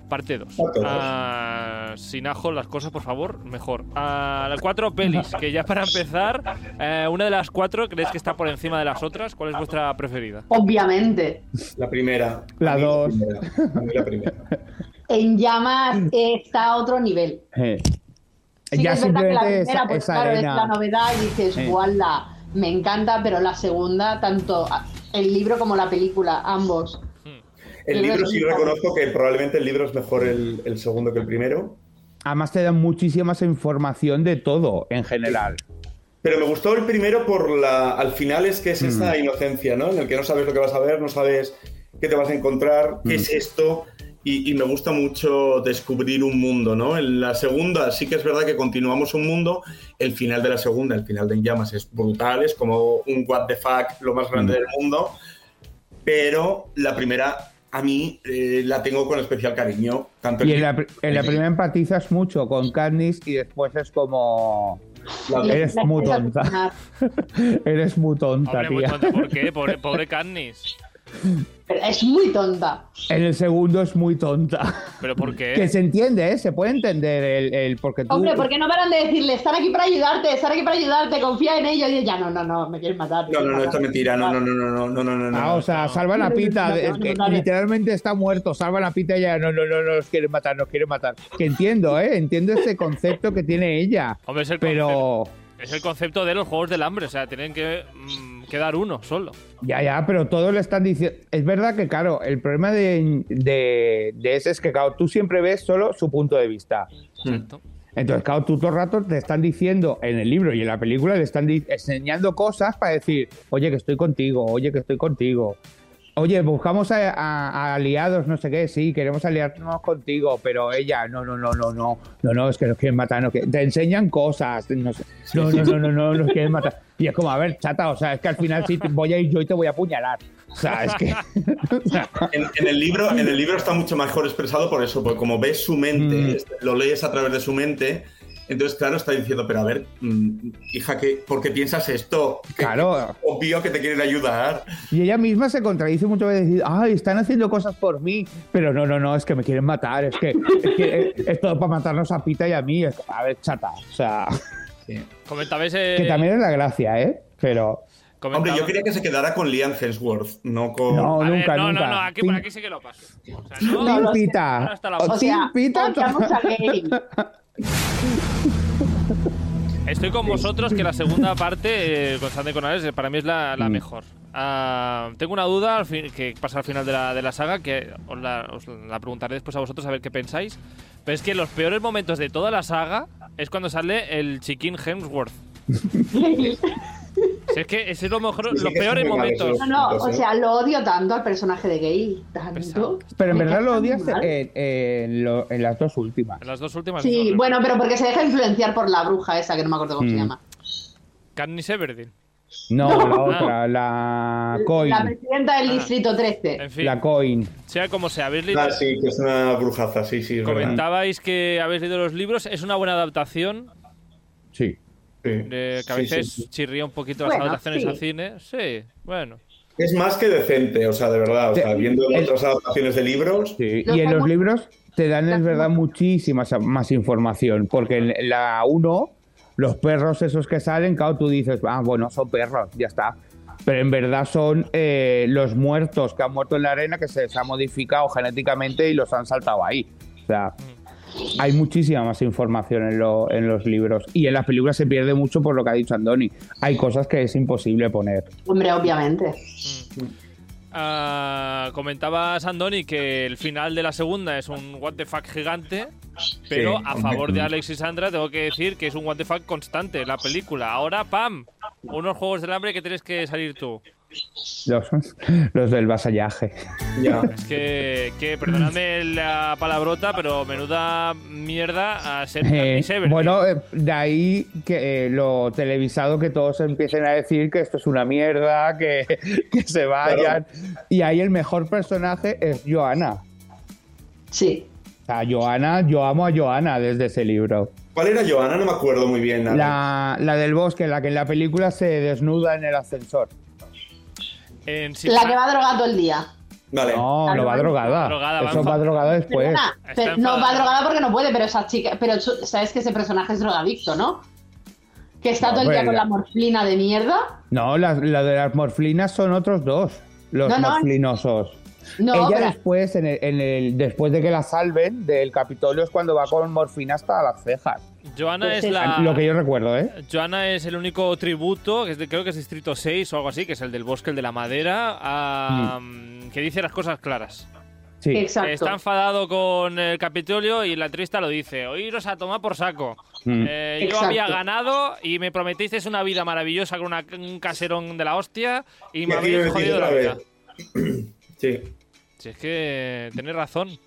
parte 2. Parte dos. Ah, sin ajo las cosas, por favor, mejor. Ah, las cuatro pelis, que ya para empezar, eh, una de las cuatro, ¿crees que está por encima de las otras? ¿Cuál es vuestra preferida? Obviamente. La primera. La A mí dos. primera, a mí la primera. (laughs) En llamas está a otro nivel. Eh. Sí que ya es verdad que la simplemente primera, esa, pues, esa claro, arena. es la novedad y dices, Eh. ¡guala! Me encanta, pero la segunda, tanto el libro como la película, ambos. El libro sí reconozco que probablemente el libro es mejor el, el segundo que el primero. Además te dan muchísima más información de todo en general. Pero me gustó el primero por la. Al final es que es esa inocencia, ¿no? En el que no sabes lo que vas a ver, no sabes qué te vas a encontrar, qué es esto. Y, y me gusta mucho descubrir un mundo, ¿no? En la segunda sí que es verdad que continuamos un mundo. El final de la segunda, el final de En Llamas, es brutal, es como un what the fuck, lo más grande del mundo. Pero la primera, a mí, eh, la tengo con especial cariño. Tanto Y en la, en la primera empatizas mucho con Katniss y después es como... Eres muy tonta. (laughs) Eres muy tonta, Hombre, muy tía. tonto, ¿por qué? (laughs) Pobre, pobre Katniss. Pero es muy tonta. En el segundo es muy tonta. ¿Pero por qué? Que se entiende, ¿eh? Se puede entender el, el porque tú... Hombre, ¿por qué no paran de decirle, están aquí para ayudarte, están aquí para ayudarte, confía en ellos? Y ella, no, no, no, me quieres matar. No, no, no, esto es me mentira. No, no, matar". no, no, no, no, no, no. Ah, no. o sea, salvan a Pita, literalmente está muerto, salvan a Pita y ya no, no, no, no, nos quieren matar, nos quieren matar. Que entiendo, ¿eh? Entiendo ese concepto que tiene ella, Hombre, es el pero... Es el concepto de los Juegos del Hambre, o sea, tienen que mm, quedar uno solo. Ya, ya, pero todos le están diciendo. Es verdad que, claro, el problema de, de, de ese es que, claro, tú siempre ves solo su punto de vista. Exacto. Entonces, claro, tú todo el rato te están diciendo en el libro y en la película, le están enseñando cosas para decir, oye, que estoy contigo, oye, que estoy contigo. Oye, buscamos a, a- a aliados, no sé qué, sí, queremos aliarnos contigo, pero ella, no, no, no, no, no, no, no, es que nos quieren matar, no, que te enseñan cosas, no, sé. no, no, no, no, no, nos quieren matar. Y es como, a ver, chata, o sea, es que al final sí te- voy a ir yo y te voy a apuñalar. O sea, es que... (laughs) En, en el libro, en el libro está mucho mejor expresado por eso, porque como ves su mente, Mm. lo lees a través de su mente, entonces, claro, está diciendo, pero a ver, mm, hija, ¿qué, ¿por qué piensas esto? Claro. obvio que te quieren ayudar. Y ella misma se contradice muchas veces, decir, ay, están haciendo cosas por mí, pero no, no, no, es que me quieren matar, es que es, que, eh, (laughs) es todo para matarnos a Pita y a mí. Es- a ver, chata, o sea, Comentabais. eh, que también es la gracia, ¿eh? Pero comentaba- Hombre, yo quería que se quedara con Liam Hemsworth, no con... no, ver, nunca, no, nunca. no, no, aquí, por aquí sí que lo paso. O sea, no, No, Team. Pita. O sea, Team Pita. Estoy con vosotros que la segunda parte eh, con Sandy Conales eh, para mí es la, la Mm. mejor. Ah, tengo una duda al fin- que pasa al final de la, de la saga que os la, os la preguntaré después a vosotros a ver qué pensáis. Pero es que los peores momentos de toda la saga es cuando sale el chiquín Hemsworth. (laughs) Si es que ese es lo mejor, Sí, los peores momentos. No, no, o sea, lo odio tanto al personaje de Gay. Tanto. Pero en verdad lo odias en, en lo- en las dos últimas. En las dos últimas. Sí, no, bueno, pero porque se deja influenciar por la bruja esa, que no me acuerdo cómo se Mm. llama. Katniss Everdeen. No, la otra, la Coin. La presidenta del Ah. Distrito 13. En fin, La Coin. sea como sea, habéis leído, Ah, sí, que es una brujaza, sí, sí, verdad. comentabais que habéis leído los libros. Es una buena adaptación. Sí. Sí. de que a Sí, veces sí, sí. chirría un poquito las Bueno, adaptaciones sí. al cine. Sí, bueno. Es más que decente, o sea, de verdad, o sea, Sí. viendo El- otras adaptaciones de libros, Sí, y en los libros te dan, es Las verdad, muchísima más información, porque en la 1, los perros esos que salen, claro, tú dices, ah, bueno, son perros, ya está. Pero en verdad son eh, los muertos que han muerto en la arena que se les ha modificado genéticamente y los han saltado ahí. O sea, hay muchísima más información en, lo- en los libros. Y en las películas se pierde mucho por lo que ha dicho Andoni. Hay cosas que es imposible poner. Hombre, obviamente. Ah, comentaba Sandoni que el final de la segunda es un what the fuck gigante, pero Sí, a favor de Alex y Sandra tengo que decir que es un what the fuck constante la película. Ahora, ¡pam! Unos juegos del hambre que tienes que salir tú. Los, los del vasallaje. Ya. (laughs) Es que, que, perdonadme la palabrota, pero menuda mierda a ser Eh, bueno, eh, de ahí que eh, lo televisado que todos empiecen a decir que esto es una mierda, que, (laughs) que se vayan. Y ahí el mejor personaje es Joana. Sí. O sea, Joana, yo amo a Joana desde ese libro. ¿Cuál era Joana? No me acuerdo muy bien. La, la del bosque, la que en la película se desnuda en el ascensor. En La que va drogado el día. Vale. No, no va drogada. Drogada, Eso va drogada después. Perdona, Está pero no va drogada porque no puede, pero esa chica. Pero sabes que ese personaje es drogadicto, ¿no? Que está No, todo el día con la morfina de mierda. No, la, la de las morflinas son otros dos. Los No, no. morflinosos. No, Ella pero- después, en el, en el- después de que la salven del Capitolio, es cuando va con morfina hasta las cejas. Joana Pues es la. Lo que yo recuerdo, ¿eh? Joana es el único tributo, que es de- creo que es Distrito 6 o algo así, que es el del bosque, el de la madera, a- que dice las cosas claras. Sí. Exacto. Está enfadado con el Capitolio y la entrevista lo dice: Oíros a tomar por saco. Mm. Eh, yo había ganado y me prometisteis una vida maravillosa con una- un caserón de la hostia y, me habéis jodido la otra vida. vez. Sí. Si es que tenéis razón.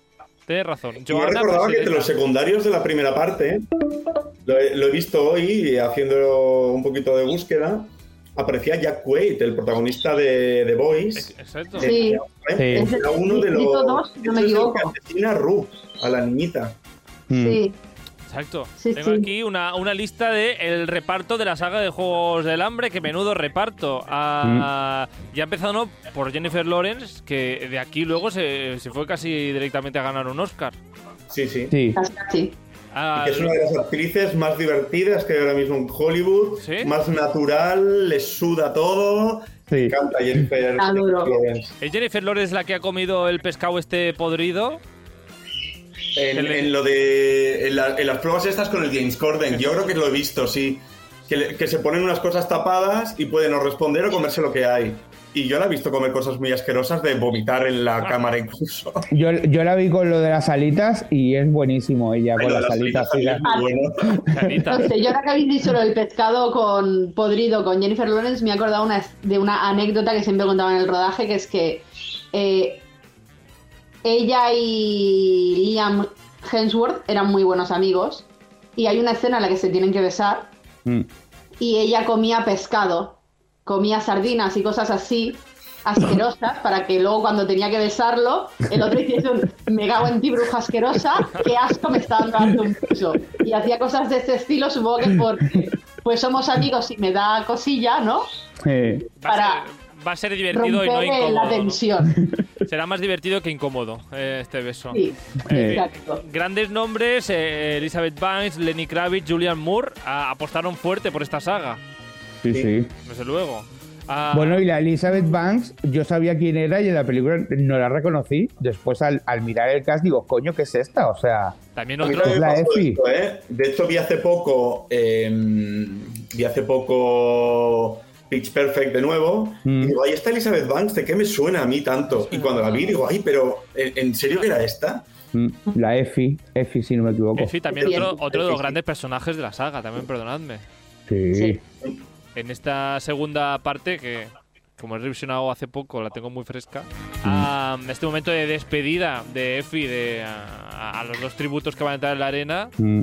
Tenéis razón. Yo recordaba que entre presidenta. los secundarios de la primera parte, lo he, lo he visto hoy haciendo un poquito de búsqueda, aparecía Jack Quaid, el protagonista de The Voice. Exacto. de- Sí. ¿eh? Sí. Era uno de los. dos, no me equivoco. a la niñita. Mm. Sí. Exacto. Sí, Tengo sí. aquí una, una lista de el reparto de la saga de Juegos del Hambre, que menudo reparto. Ah, Ya empezando por Jennifer Lawrence, que de aquí luego se, se fue casi directamente a ganar un Oscar. Sí, sí. Sí. Ah, Que es una de las actrices más divertidas que hay ahora mismo en Hollywood, ¿Sí? más natural, le suda todo. Sí. Me encanta Jennifer. Lawrence. ¿Es Jennifer Lawrence la que ha comido el pescado este podrido? En, Que le- en lo de. En, la- en las pruebas estas con el James Corden, yo creo que lo he visto, sí. Que, le- que se ponen unas cosas tapadas y pueden o responder o comerse lo que hay. Y yo la he visto comer cosas muy asquerosas de vomitar en la cámara incluso. (laughs) Yo, yo la vi con lo de las alitas y es buenísimo ella Ay, con las alitas. muy bueno. (laughs) Sé, yo ahora que habéis dicho lo del pescado con podrido con Jennifer Lawrence, me he acordado una, de una anécdota que siempre contaba en el rodaje, que es que eh, ella y Liam Hemsworth eran muy buenos amigos y hay una escena en la que se tienen que besar Mm. y ella comía pescado, comía sardinas y cosas así asquerosas para que luego cuando tenía que besarlo el otro hiciese un me cago en ti bruja asquerosa qué asco me está dando un beso y hacía cosas de este estilo supongo que porque pues somos amigos y me da cosilla ¿no? Eh, Va a, Para ser, va a ser divertido y no incómodo. la ¿no? tensión (laughs) Será más divertido que incómodo eh, este beso. sí, Eh. exacto Grandes nombres, eh, Elizabeth Banks, Lenny Kravitz, Julian Moore, apostaron fuerte por esta saga, sí, sí. desde luego. Ah, Bueno, y la Elizabeth Banks, yo sabía quién era y en la película no la reconocí. Después, al, al mirar el cast, digo, coño, ¿qué es esta? O sea, también A mí otro... también me la EFI. esto, ¿eh? De hecho, vi hace poco. eh, vi hace poco. Pitch Perfect de nuevo. Mm. Y digo, ahí está Elizabeth Banks, ¿de qué me suena a mí tanto? Y cuando la vi, digo, ay, pero ¿en, en serio que era esta? mm, la Effie, Effie, si no me equivoco. En fin, también otro, otro de los grandes personajes de la saga, también perdonadme. Sí. Sí. En esta segunda parte, que como he revisionado hace poco, la tengo muy fresca, a este momento de despedida de Effie de, a, a los dos tributos que van a entrar en la arena, Mm.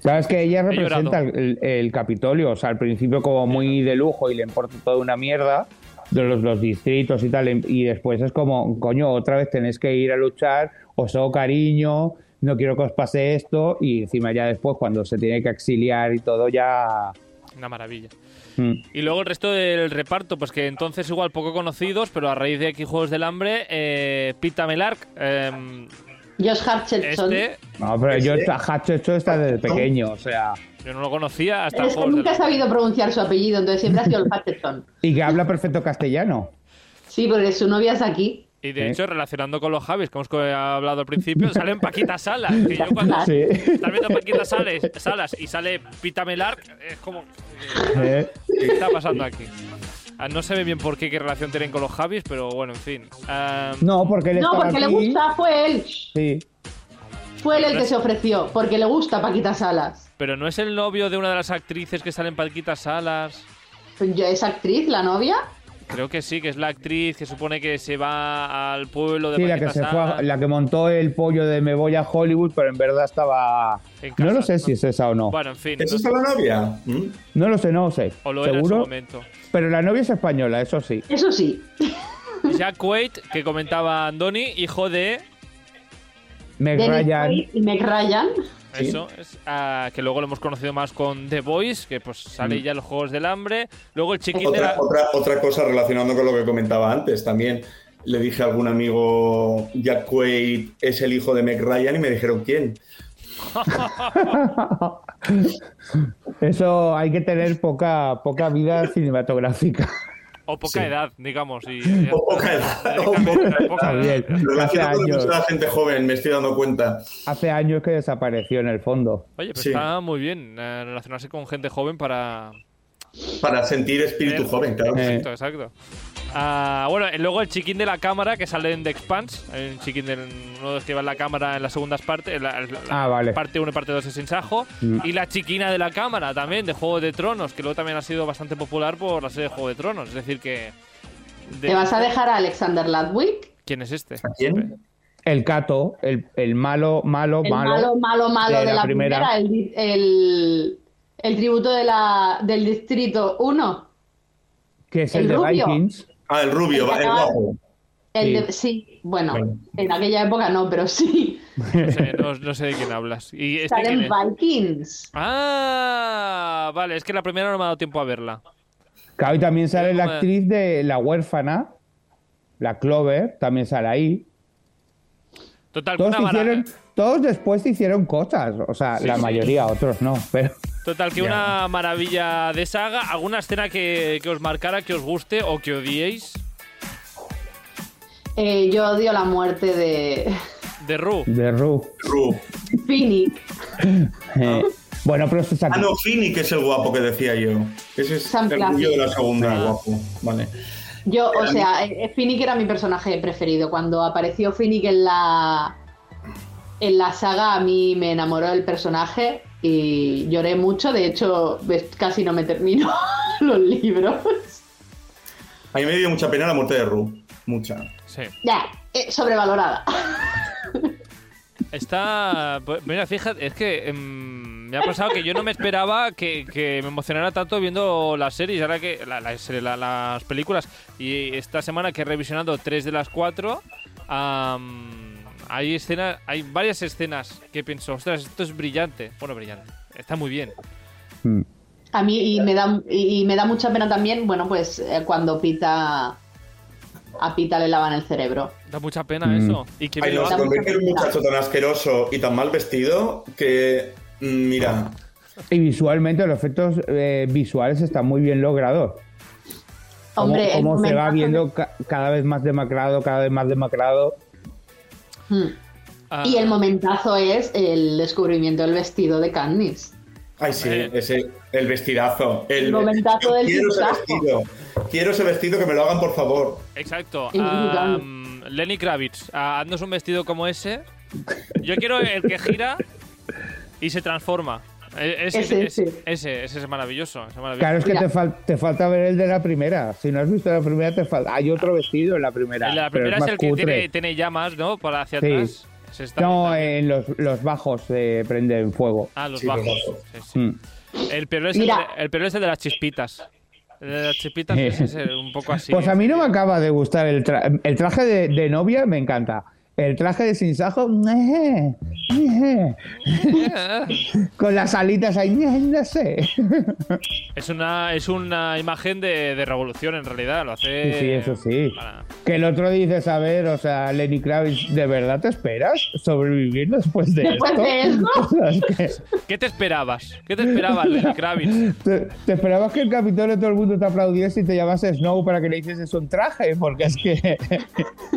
Sabes que ella representa el, el Capitolio, o sea, al principio como muy de lujo y le importa toda una mierda de los, los distritos y tal, y después es como, coño, otra vez tenéis que ir a luchar, os hago cariño, no quiero que os pase esto, y encima ya después cuando se tiene que exiliar y todo ya... una maravilla. Mm. Y luego el resto del reparto, pues que entonces igual poco conocidos, pero a raíz de aquí Juegos del Hambre, eh, Pita Melark, em, Josh Hutcherson este, No, pero yo Ese- Hatch esto está desde pequeño, o sea, yo no lo conocía hasta es que nunca he sabido pronunciar su apellido entonces siempre ha sido el Hutcherson (laughs) y que habla perfecto castellano. sí porque su novia es aquí Y de Sí. hecho, relacionando con los Javis, que hemos co- hablado al principio, salen Paquita Salas. Que yo cuando. Sí. estás viendo Paquita Salas, Salas y sale Pita Melark, es como. Eh, ¿Qué está pasando aquí? Ah, No sé bien por qué, qué relación tienen con los Javis, pero bueno, en fin. No, porque él no porque le gusta fue él Sí. fue él el que se ofreció porque le gusta Paquita Salas pero no es el novio de una de las actrices que salen Paquita Salas. Pues yo, ¿Es actriz la novia? Creo que sí, que es la actriz que supone que se va al pueblo de Sí, la que, se fue a- la que montó el pollo de me voy a Hollywood, pero en verdad estaba... En No lo sé ¿no? si es esa o no. Bueno, en fin. ¿Es no- la novia? ¿Mm? No lo sé, no lo sé. o lo era en su ¿Seguro? momento. Pero la novia es española, eso sí. Eso sí. (laughs) Jack Wade, que comentaba Andoni, hijo de. Meg Ryan. Quaid y Meg Ryan. Sí. Eso, es, ah, que luego lo hemos conocido más con The Voice, que pues sale ya en los Juegos del Hambre. Luego el chiquín de Otra, la... otra, otra cosa relacionando con lo que comentaba antes, también le dije a algún amigo, Jack Quaid es el hijo de Meg Ryan y me dijeron, ¿quién? (laughs) (laughs) Eso hay que tener poca, poca vida (laughs) cinematográfica. O poca Sí. edad, digamos. Y, (laughs) O poca edad. (laughs) o poca- edad. Hace años, mucha gente joven, me estoy dando cuenta. hace años que desapareció en el fondo. Oye, pues Sí. está muy bien eh, relacionarse con gente joven para... Para sentir espíritu Eh, joven, claro. Exacto, exacto. Ah, bueno, y luego el chiquín de la cámara que sale en The Expanse. El chiquín del uno de los que va en la cámara en las segundas partes. en la- la- Ah, vale. Parte 1 y parte 2 es Sin Sajo. Mm. Y la chiquina de la cámara también, de Juego de Tronos, que luego también ha sido bastante popular por la serie de Juego de Tronos. Es decir, que. de- ¿Te vas a dejar a Alexander Ludwig? ¿Quién es este? ¿A quién? El Cato, el, el malo, malo, El malo. malo, malo, malo de de, la la, primera. primera, el, el, el tributo de la, del distrito 1. que es el el, de rubio. Vikings. Ah, el rubio, El el canal. guapo. El Sí. de- sí, bueno, Bueno. en aquella época no, pero sí. No sé, no, no sé de quién hablas. ¿Y este Salen quién es? Vikings. Ah, vale, es que la primera no me ha dado tiempo a verla. Claro, y también sale la actriz de La huérfana, la Clover, también sale ahí. Total, Todos, hicieron, todos después hicieron cosas, o sea, Sí, la sí. mayoría, otros no, pero Total, que Ya. una maravilla de saga. ¿Alguna escena que, que os marcara, que os guste o que odiéis? Eh, yo odio la muerte de De Ru. de Ru. Ru. Finnick. (laughs) Eh, bueno, pero se Ah, no, Finnick es el guapo que decía yo. Ese es Sam el de la segunda, Ah. guapo. Vale. Yo, o sea, eh, Finnick era mi personaje preferido. Cuando apareció Finnick en la en la saga, a mí me enamoró el personaje y lloré mucho. De hecho, casi no me termino (laughs) los libros. A mí me dio mucha pena la muerte de Ru. Mucha. Sí. Ya, eh, sobrevalorada. Está. Mira, fíjate, es que em, me ha pasado que yo no me esperaba que, que me emocionara tanto viendo las series, ahora que. la- la serie, la- las películas. Y esta semana que he revisionado tres de las cuatro. am, hay escenas, hay varias escenas que pienso, ostras, esto es brillante. Bueno, brillante. Está muy bien. Mm. A mí y me da y me da mucha pena también, bueno, pues eh, cuando Pita a Pita le lavan el cerebro. Da mucha pena Mm. eso. Y que Ay, convierte en un muchacho tan asqueroso y tan mal vestido que. mm, Mira, Y visualmente los efectos eh, visuales están muy bien logrados. Cómo- Hombre, el cómo se va viendo ca- cada vez más demacrado, cada vez más demacrado. Mm. Ah, Y el momentazo es el descubrimiento del vestido de Katniss. ay, sí, Eh. ese, el vestidazo. El, El momentazo del Quiero ese vestido. Quiero ese vestido que me lo hagan, por favor. Exacto. Lenny Kravitz, ah, haznos un vestido como ese. Yo quiero el que gira y se transforma. E- Ese, Ese, ese, ese. ese, ese es maravilloso. ese es maravilloso. Claro, es que te, fal- te falta ver el de la primera. Si no has visto la primera, te falta. Hay otro vestido en la primera. el de la pero primera es, más el que cutre. tiene, tiene llamas, ¿no? Para hacia Sí. atrás. Está No, en los, los bajos se prenden fuego. Ah, los Sí, bajos. bajos. Sí, sí. Mm. El peor es el, de, el peor es el de las chispitas. El de las chispitas es ese, un poco así. Pues a mí no me acaba de gustar el, tra- el traje de, de novia, me encanta. El traje de sinsajo, eh, (laughs) eh, con las alitas ahí, no sé. Es una, es una imagen de, de revolución en realidad. Lo hace. Sí, sí, eso sí. para- Que el otro dice, a ver, o sea, Lenny Kravitz, ¿de verdad te esperas sobrevivir después de Después esto? de esto. (laughs) O sea, es que ¿Qué te esperabas? ¿Qué te esperabas, Lenny Kravitz? te, te esperabas que el Capitolio todo el mundo te aplaudiese y te llamase Snow para que le hicieses un traje, porque es que...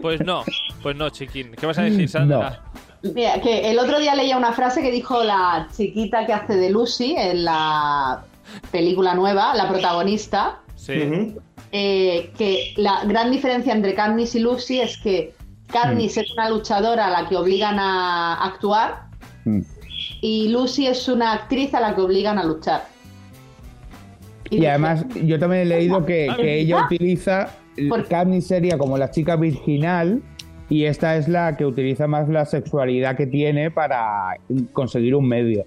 Pues no, pues no, chiquín. ¿Qué vas a decir, Sandra? Mira, que el otro día leía una frase que dijo la chiquita que hace de Lucy en la película nueva, la protagonista, Sí. Eh, que la gran diferencia entre Katniss y Lucy es que Katniss es una luchadora a la que obligan a actuar Mm. y Lucy es una actriz a la que obligan a luchar. Y además, yo también he leído que, que ella Ah. utiliza. Katniss sería como la chica virginal. Y esta es la que utiliza más la sexualidad que tiene para conseguir un medio.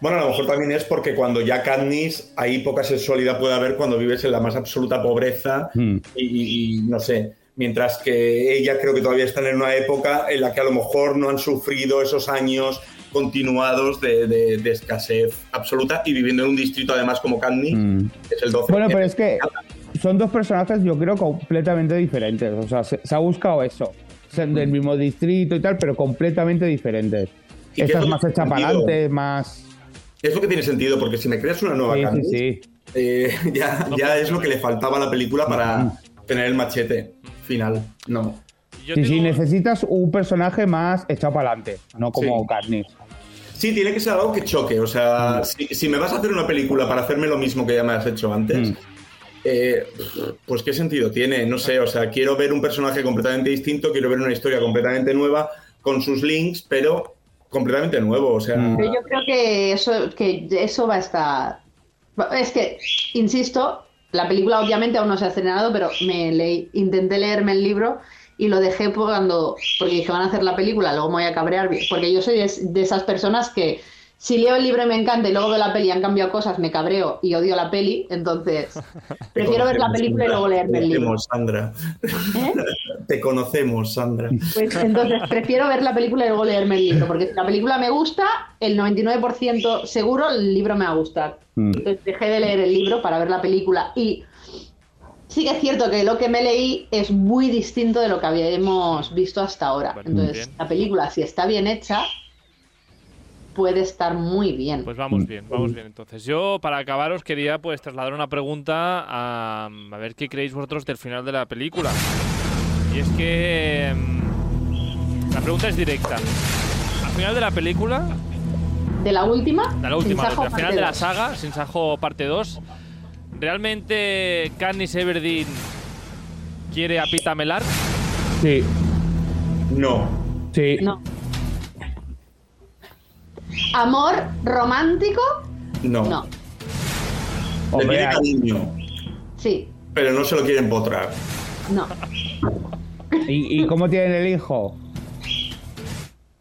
Bueno, a lo mejor también es porque cuando ya Katniss, ahí poca sexualidad puede haber cuando vives en la más absoluta pobreza Hmm. y, y- y no sé. Mientras que ella creo que todavía están en una época en la que a lo mejor no han sufrido esos años continuados de, de- de escasez absoluta y viviendo en un distrito además como Katniss, Mm. que es el 12. Bueno, pero es que son dos personajes, yo creo, completamente diferentes. O sea, se, se ha buscado eso. Del mismo distrito y tal, pero completamente diferentes. ¿Y qué Esta es más hecha para adelante, más. Es lo que tiene sentido, porque si me creas una nueva Sí, sí, sí. eh, (laughs) ya, ya es lo que le faltaba a la película para tener el machete final. No. Yo Sí, sí, tengo- necesitas un personaje más echado para adelante, no como Sí. Katniss. Sí, tiene que ser algo que choque. O sea, si, si me vas a hacer una película para hacerme lo mismo que ya me has hecho antes, Mm. Eh, pues qué sentido tiene. No sé, o sea, quiero ver un personaje completamente distinto, quiero ver una historia completamente nueva con sus links, pero completamente nuevo. O sea, Mm. Pero yo creo que eso, que eso va a estar. Es que, insisto, la película obviamente aún no se ha estrenado, pero me leí, intenté leerme el libro y lo dejé cuando. Porque dije, van a hacer la película, luego me voy a cabrear. Porque yo soy de, de esas personas que. Si leo el libro y me encanta y luego veo la peli y han cambiado cosas, me cabreo y odio la peli. Entonces, (laughs) prefiero ver la película y luego leerme el Te libro. conocemos, Sandra. ¿Eh? (laughs) Te conocemos, Sandra. Pues entonces prefiero ver la película y luego leerme el libro, porque si la película me gusta, el 99% seguro el libro me va a gustar. Mm. Entonces dejé de leer el libro para ver la película y sí que es cierto que lo que me leí es muy distinto de lo que habíamos visto hasta ahora. Entonces la película, si está bien hecha, puede estar muy bien. Pues vamos bien, vamos bien. Entonces, yo para acabar os quería pues trasladar una pregunta a, a ver qué creéis vosotros del final de la película. Y es que mm, la pregunta es directa. Al final de la película, De la última, de la última, al final parte de la dos. saga, Sin Sajo parte 2, ¿realmente Katniss Everdeen quiere a Pita Melar? Sí, No. sí. No. Amor romántico, No. no. Le tiene cariño, Sí, pero no se lo quieren empotrar. no. ¿Y, y cómo tienen el hijo?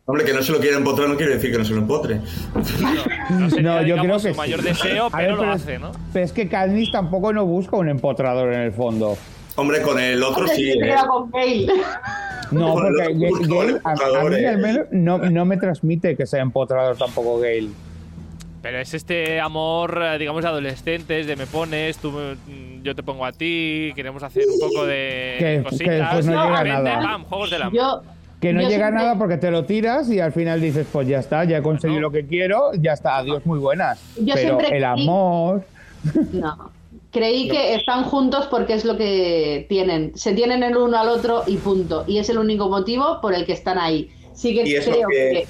Hombre, que no se lo quieren empotrar no quiere decir que no se lo empotre. No, sería, No, yo creo que su sí. mayor deseo, ver, pero lo hace, ¿no? Pero es que Katniss tampoco no busca un empotrador en el fondo. Hombre, con el otro sí, me ¿eh? con Gale. No, porque Gale, a, mí al menos no, no me transmite que sea empotrador tampoco Gale. Pero es este amor, eh, digamos, de adolescentes, de me pones, tú, mm, yo te pongo a ti, queremos hacer un poco de Que- cositas. no llega nada. pam, juegos del amor. Yo, Que no llega siempre- nada porque te lo tiras y al final dices, pues ya está, ya he conseguido lo que quiero, ya está, adiós, muy buenas. Yo Pero siempre el amor... No. Creí que están juntos porque es lo que tienen. Se tienen el uno al otro y punto. Y es el único motivo por el que están ahí. Sí que creo que- que...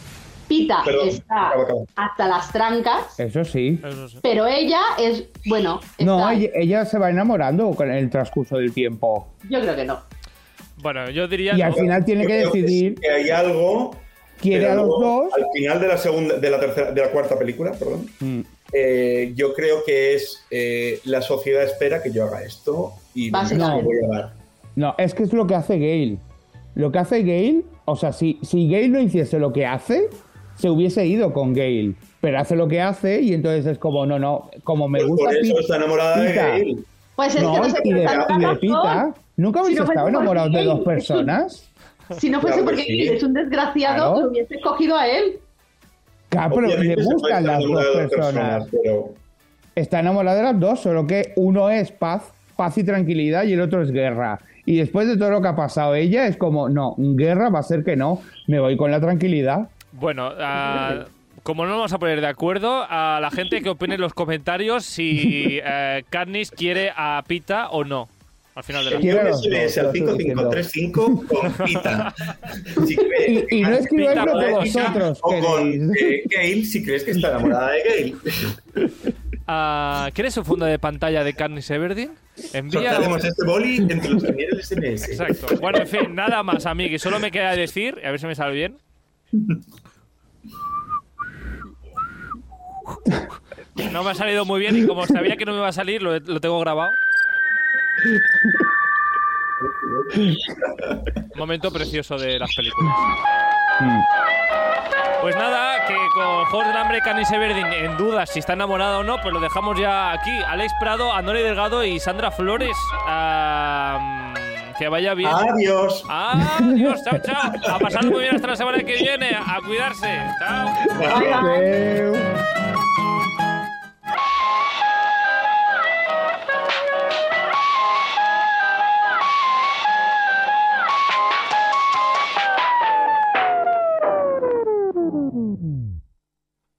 Pita Perdón, está hasta las trancas, Eso sí. Eso sí. pero ella es, bueno, No, ella, ella se va enamorando con el transcurso del tiempo. yo creo que no. Bueno, yo diría. Y al final tiene que Yo decidir, que hay algo. quiere a los dos. Al final de la segunda, de la tercera, de la cuarta película, perdón. Mm. Eh, yo creo que es eh, la sociedad espera que yo haga esto y no lo voy a dar. No, es que es lo que hace Gale. Lo que hace Gale, o sea, si, si Gale no hiciese lo que hace, se hubiese ido con Gale. Pero hace lo que hace y entonces es como, no, no, como me Pues gusta por eso Pita- está enamorada de. Gale. Pues es que No, no sé y de, y de. Pita. ¿Nunca Si habéis no fuese estado por enamorados de dos personas? Si no fuese Claro porque sí. es un desgraciado, Claro. lo hubiese escogido a él. Claro, pero le gustan las dos de personas. pero Está enamorada de las dos, solo que uno es paz, paz y tranquilidad y el otro es guerra. Y después de todo lo que ha pasado ella, es como, no, guerra va a ser que no, me voy con la tranquilidad. Bueno, ah, como no nos vamos a poner de acuerdo, a la gente que opine en los comentarios si Katniss quiere a Pita o no. Al final de la dos, SMS al te lo estoy 5535 con Pita. (laughs) Si crees- Y, y no escribáis Pita, lo que Pita, vosotros o con eh, Gale si crees que está enamorada de Gale. (laughs) Ah, ¿Quieres un fondo de pantalla de Katniss Everdeen? Envía. Sortearemos este boli entre los que envíen el SMS. Exacto. Bueno, en fin, nada más, amigos. Solo me queda decir, a ver si me sale bien. No me ha salido muy bien y como sabía que no me iba a salir, lo, lo tengo grabado. Momento precioso de las películas. Mm. Pues nada, que con Juegos del Hambre, Canis Everdeen en dudas si está enamorada o no, pues lo dejamos ya aquí. Alex Prado, Andoni Delgado y Sandra Flores. Que vaya bien. Adiós. Adiós, chao, chao. (laughs) A pasarlo muy bien hasta la semana que viene. A cuidarse. Chao. Adeu.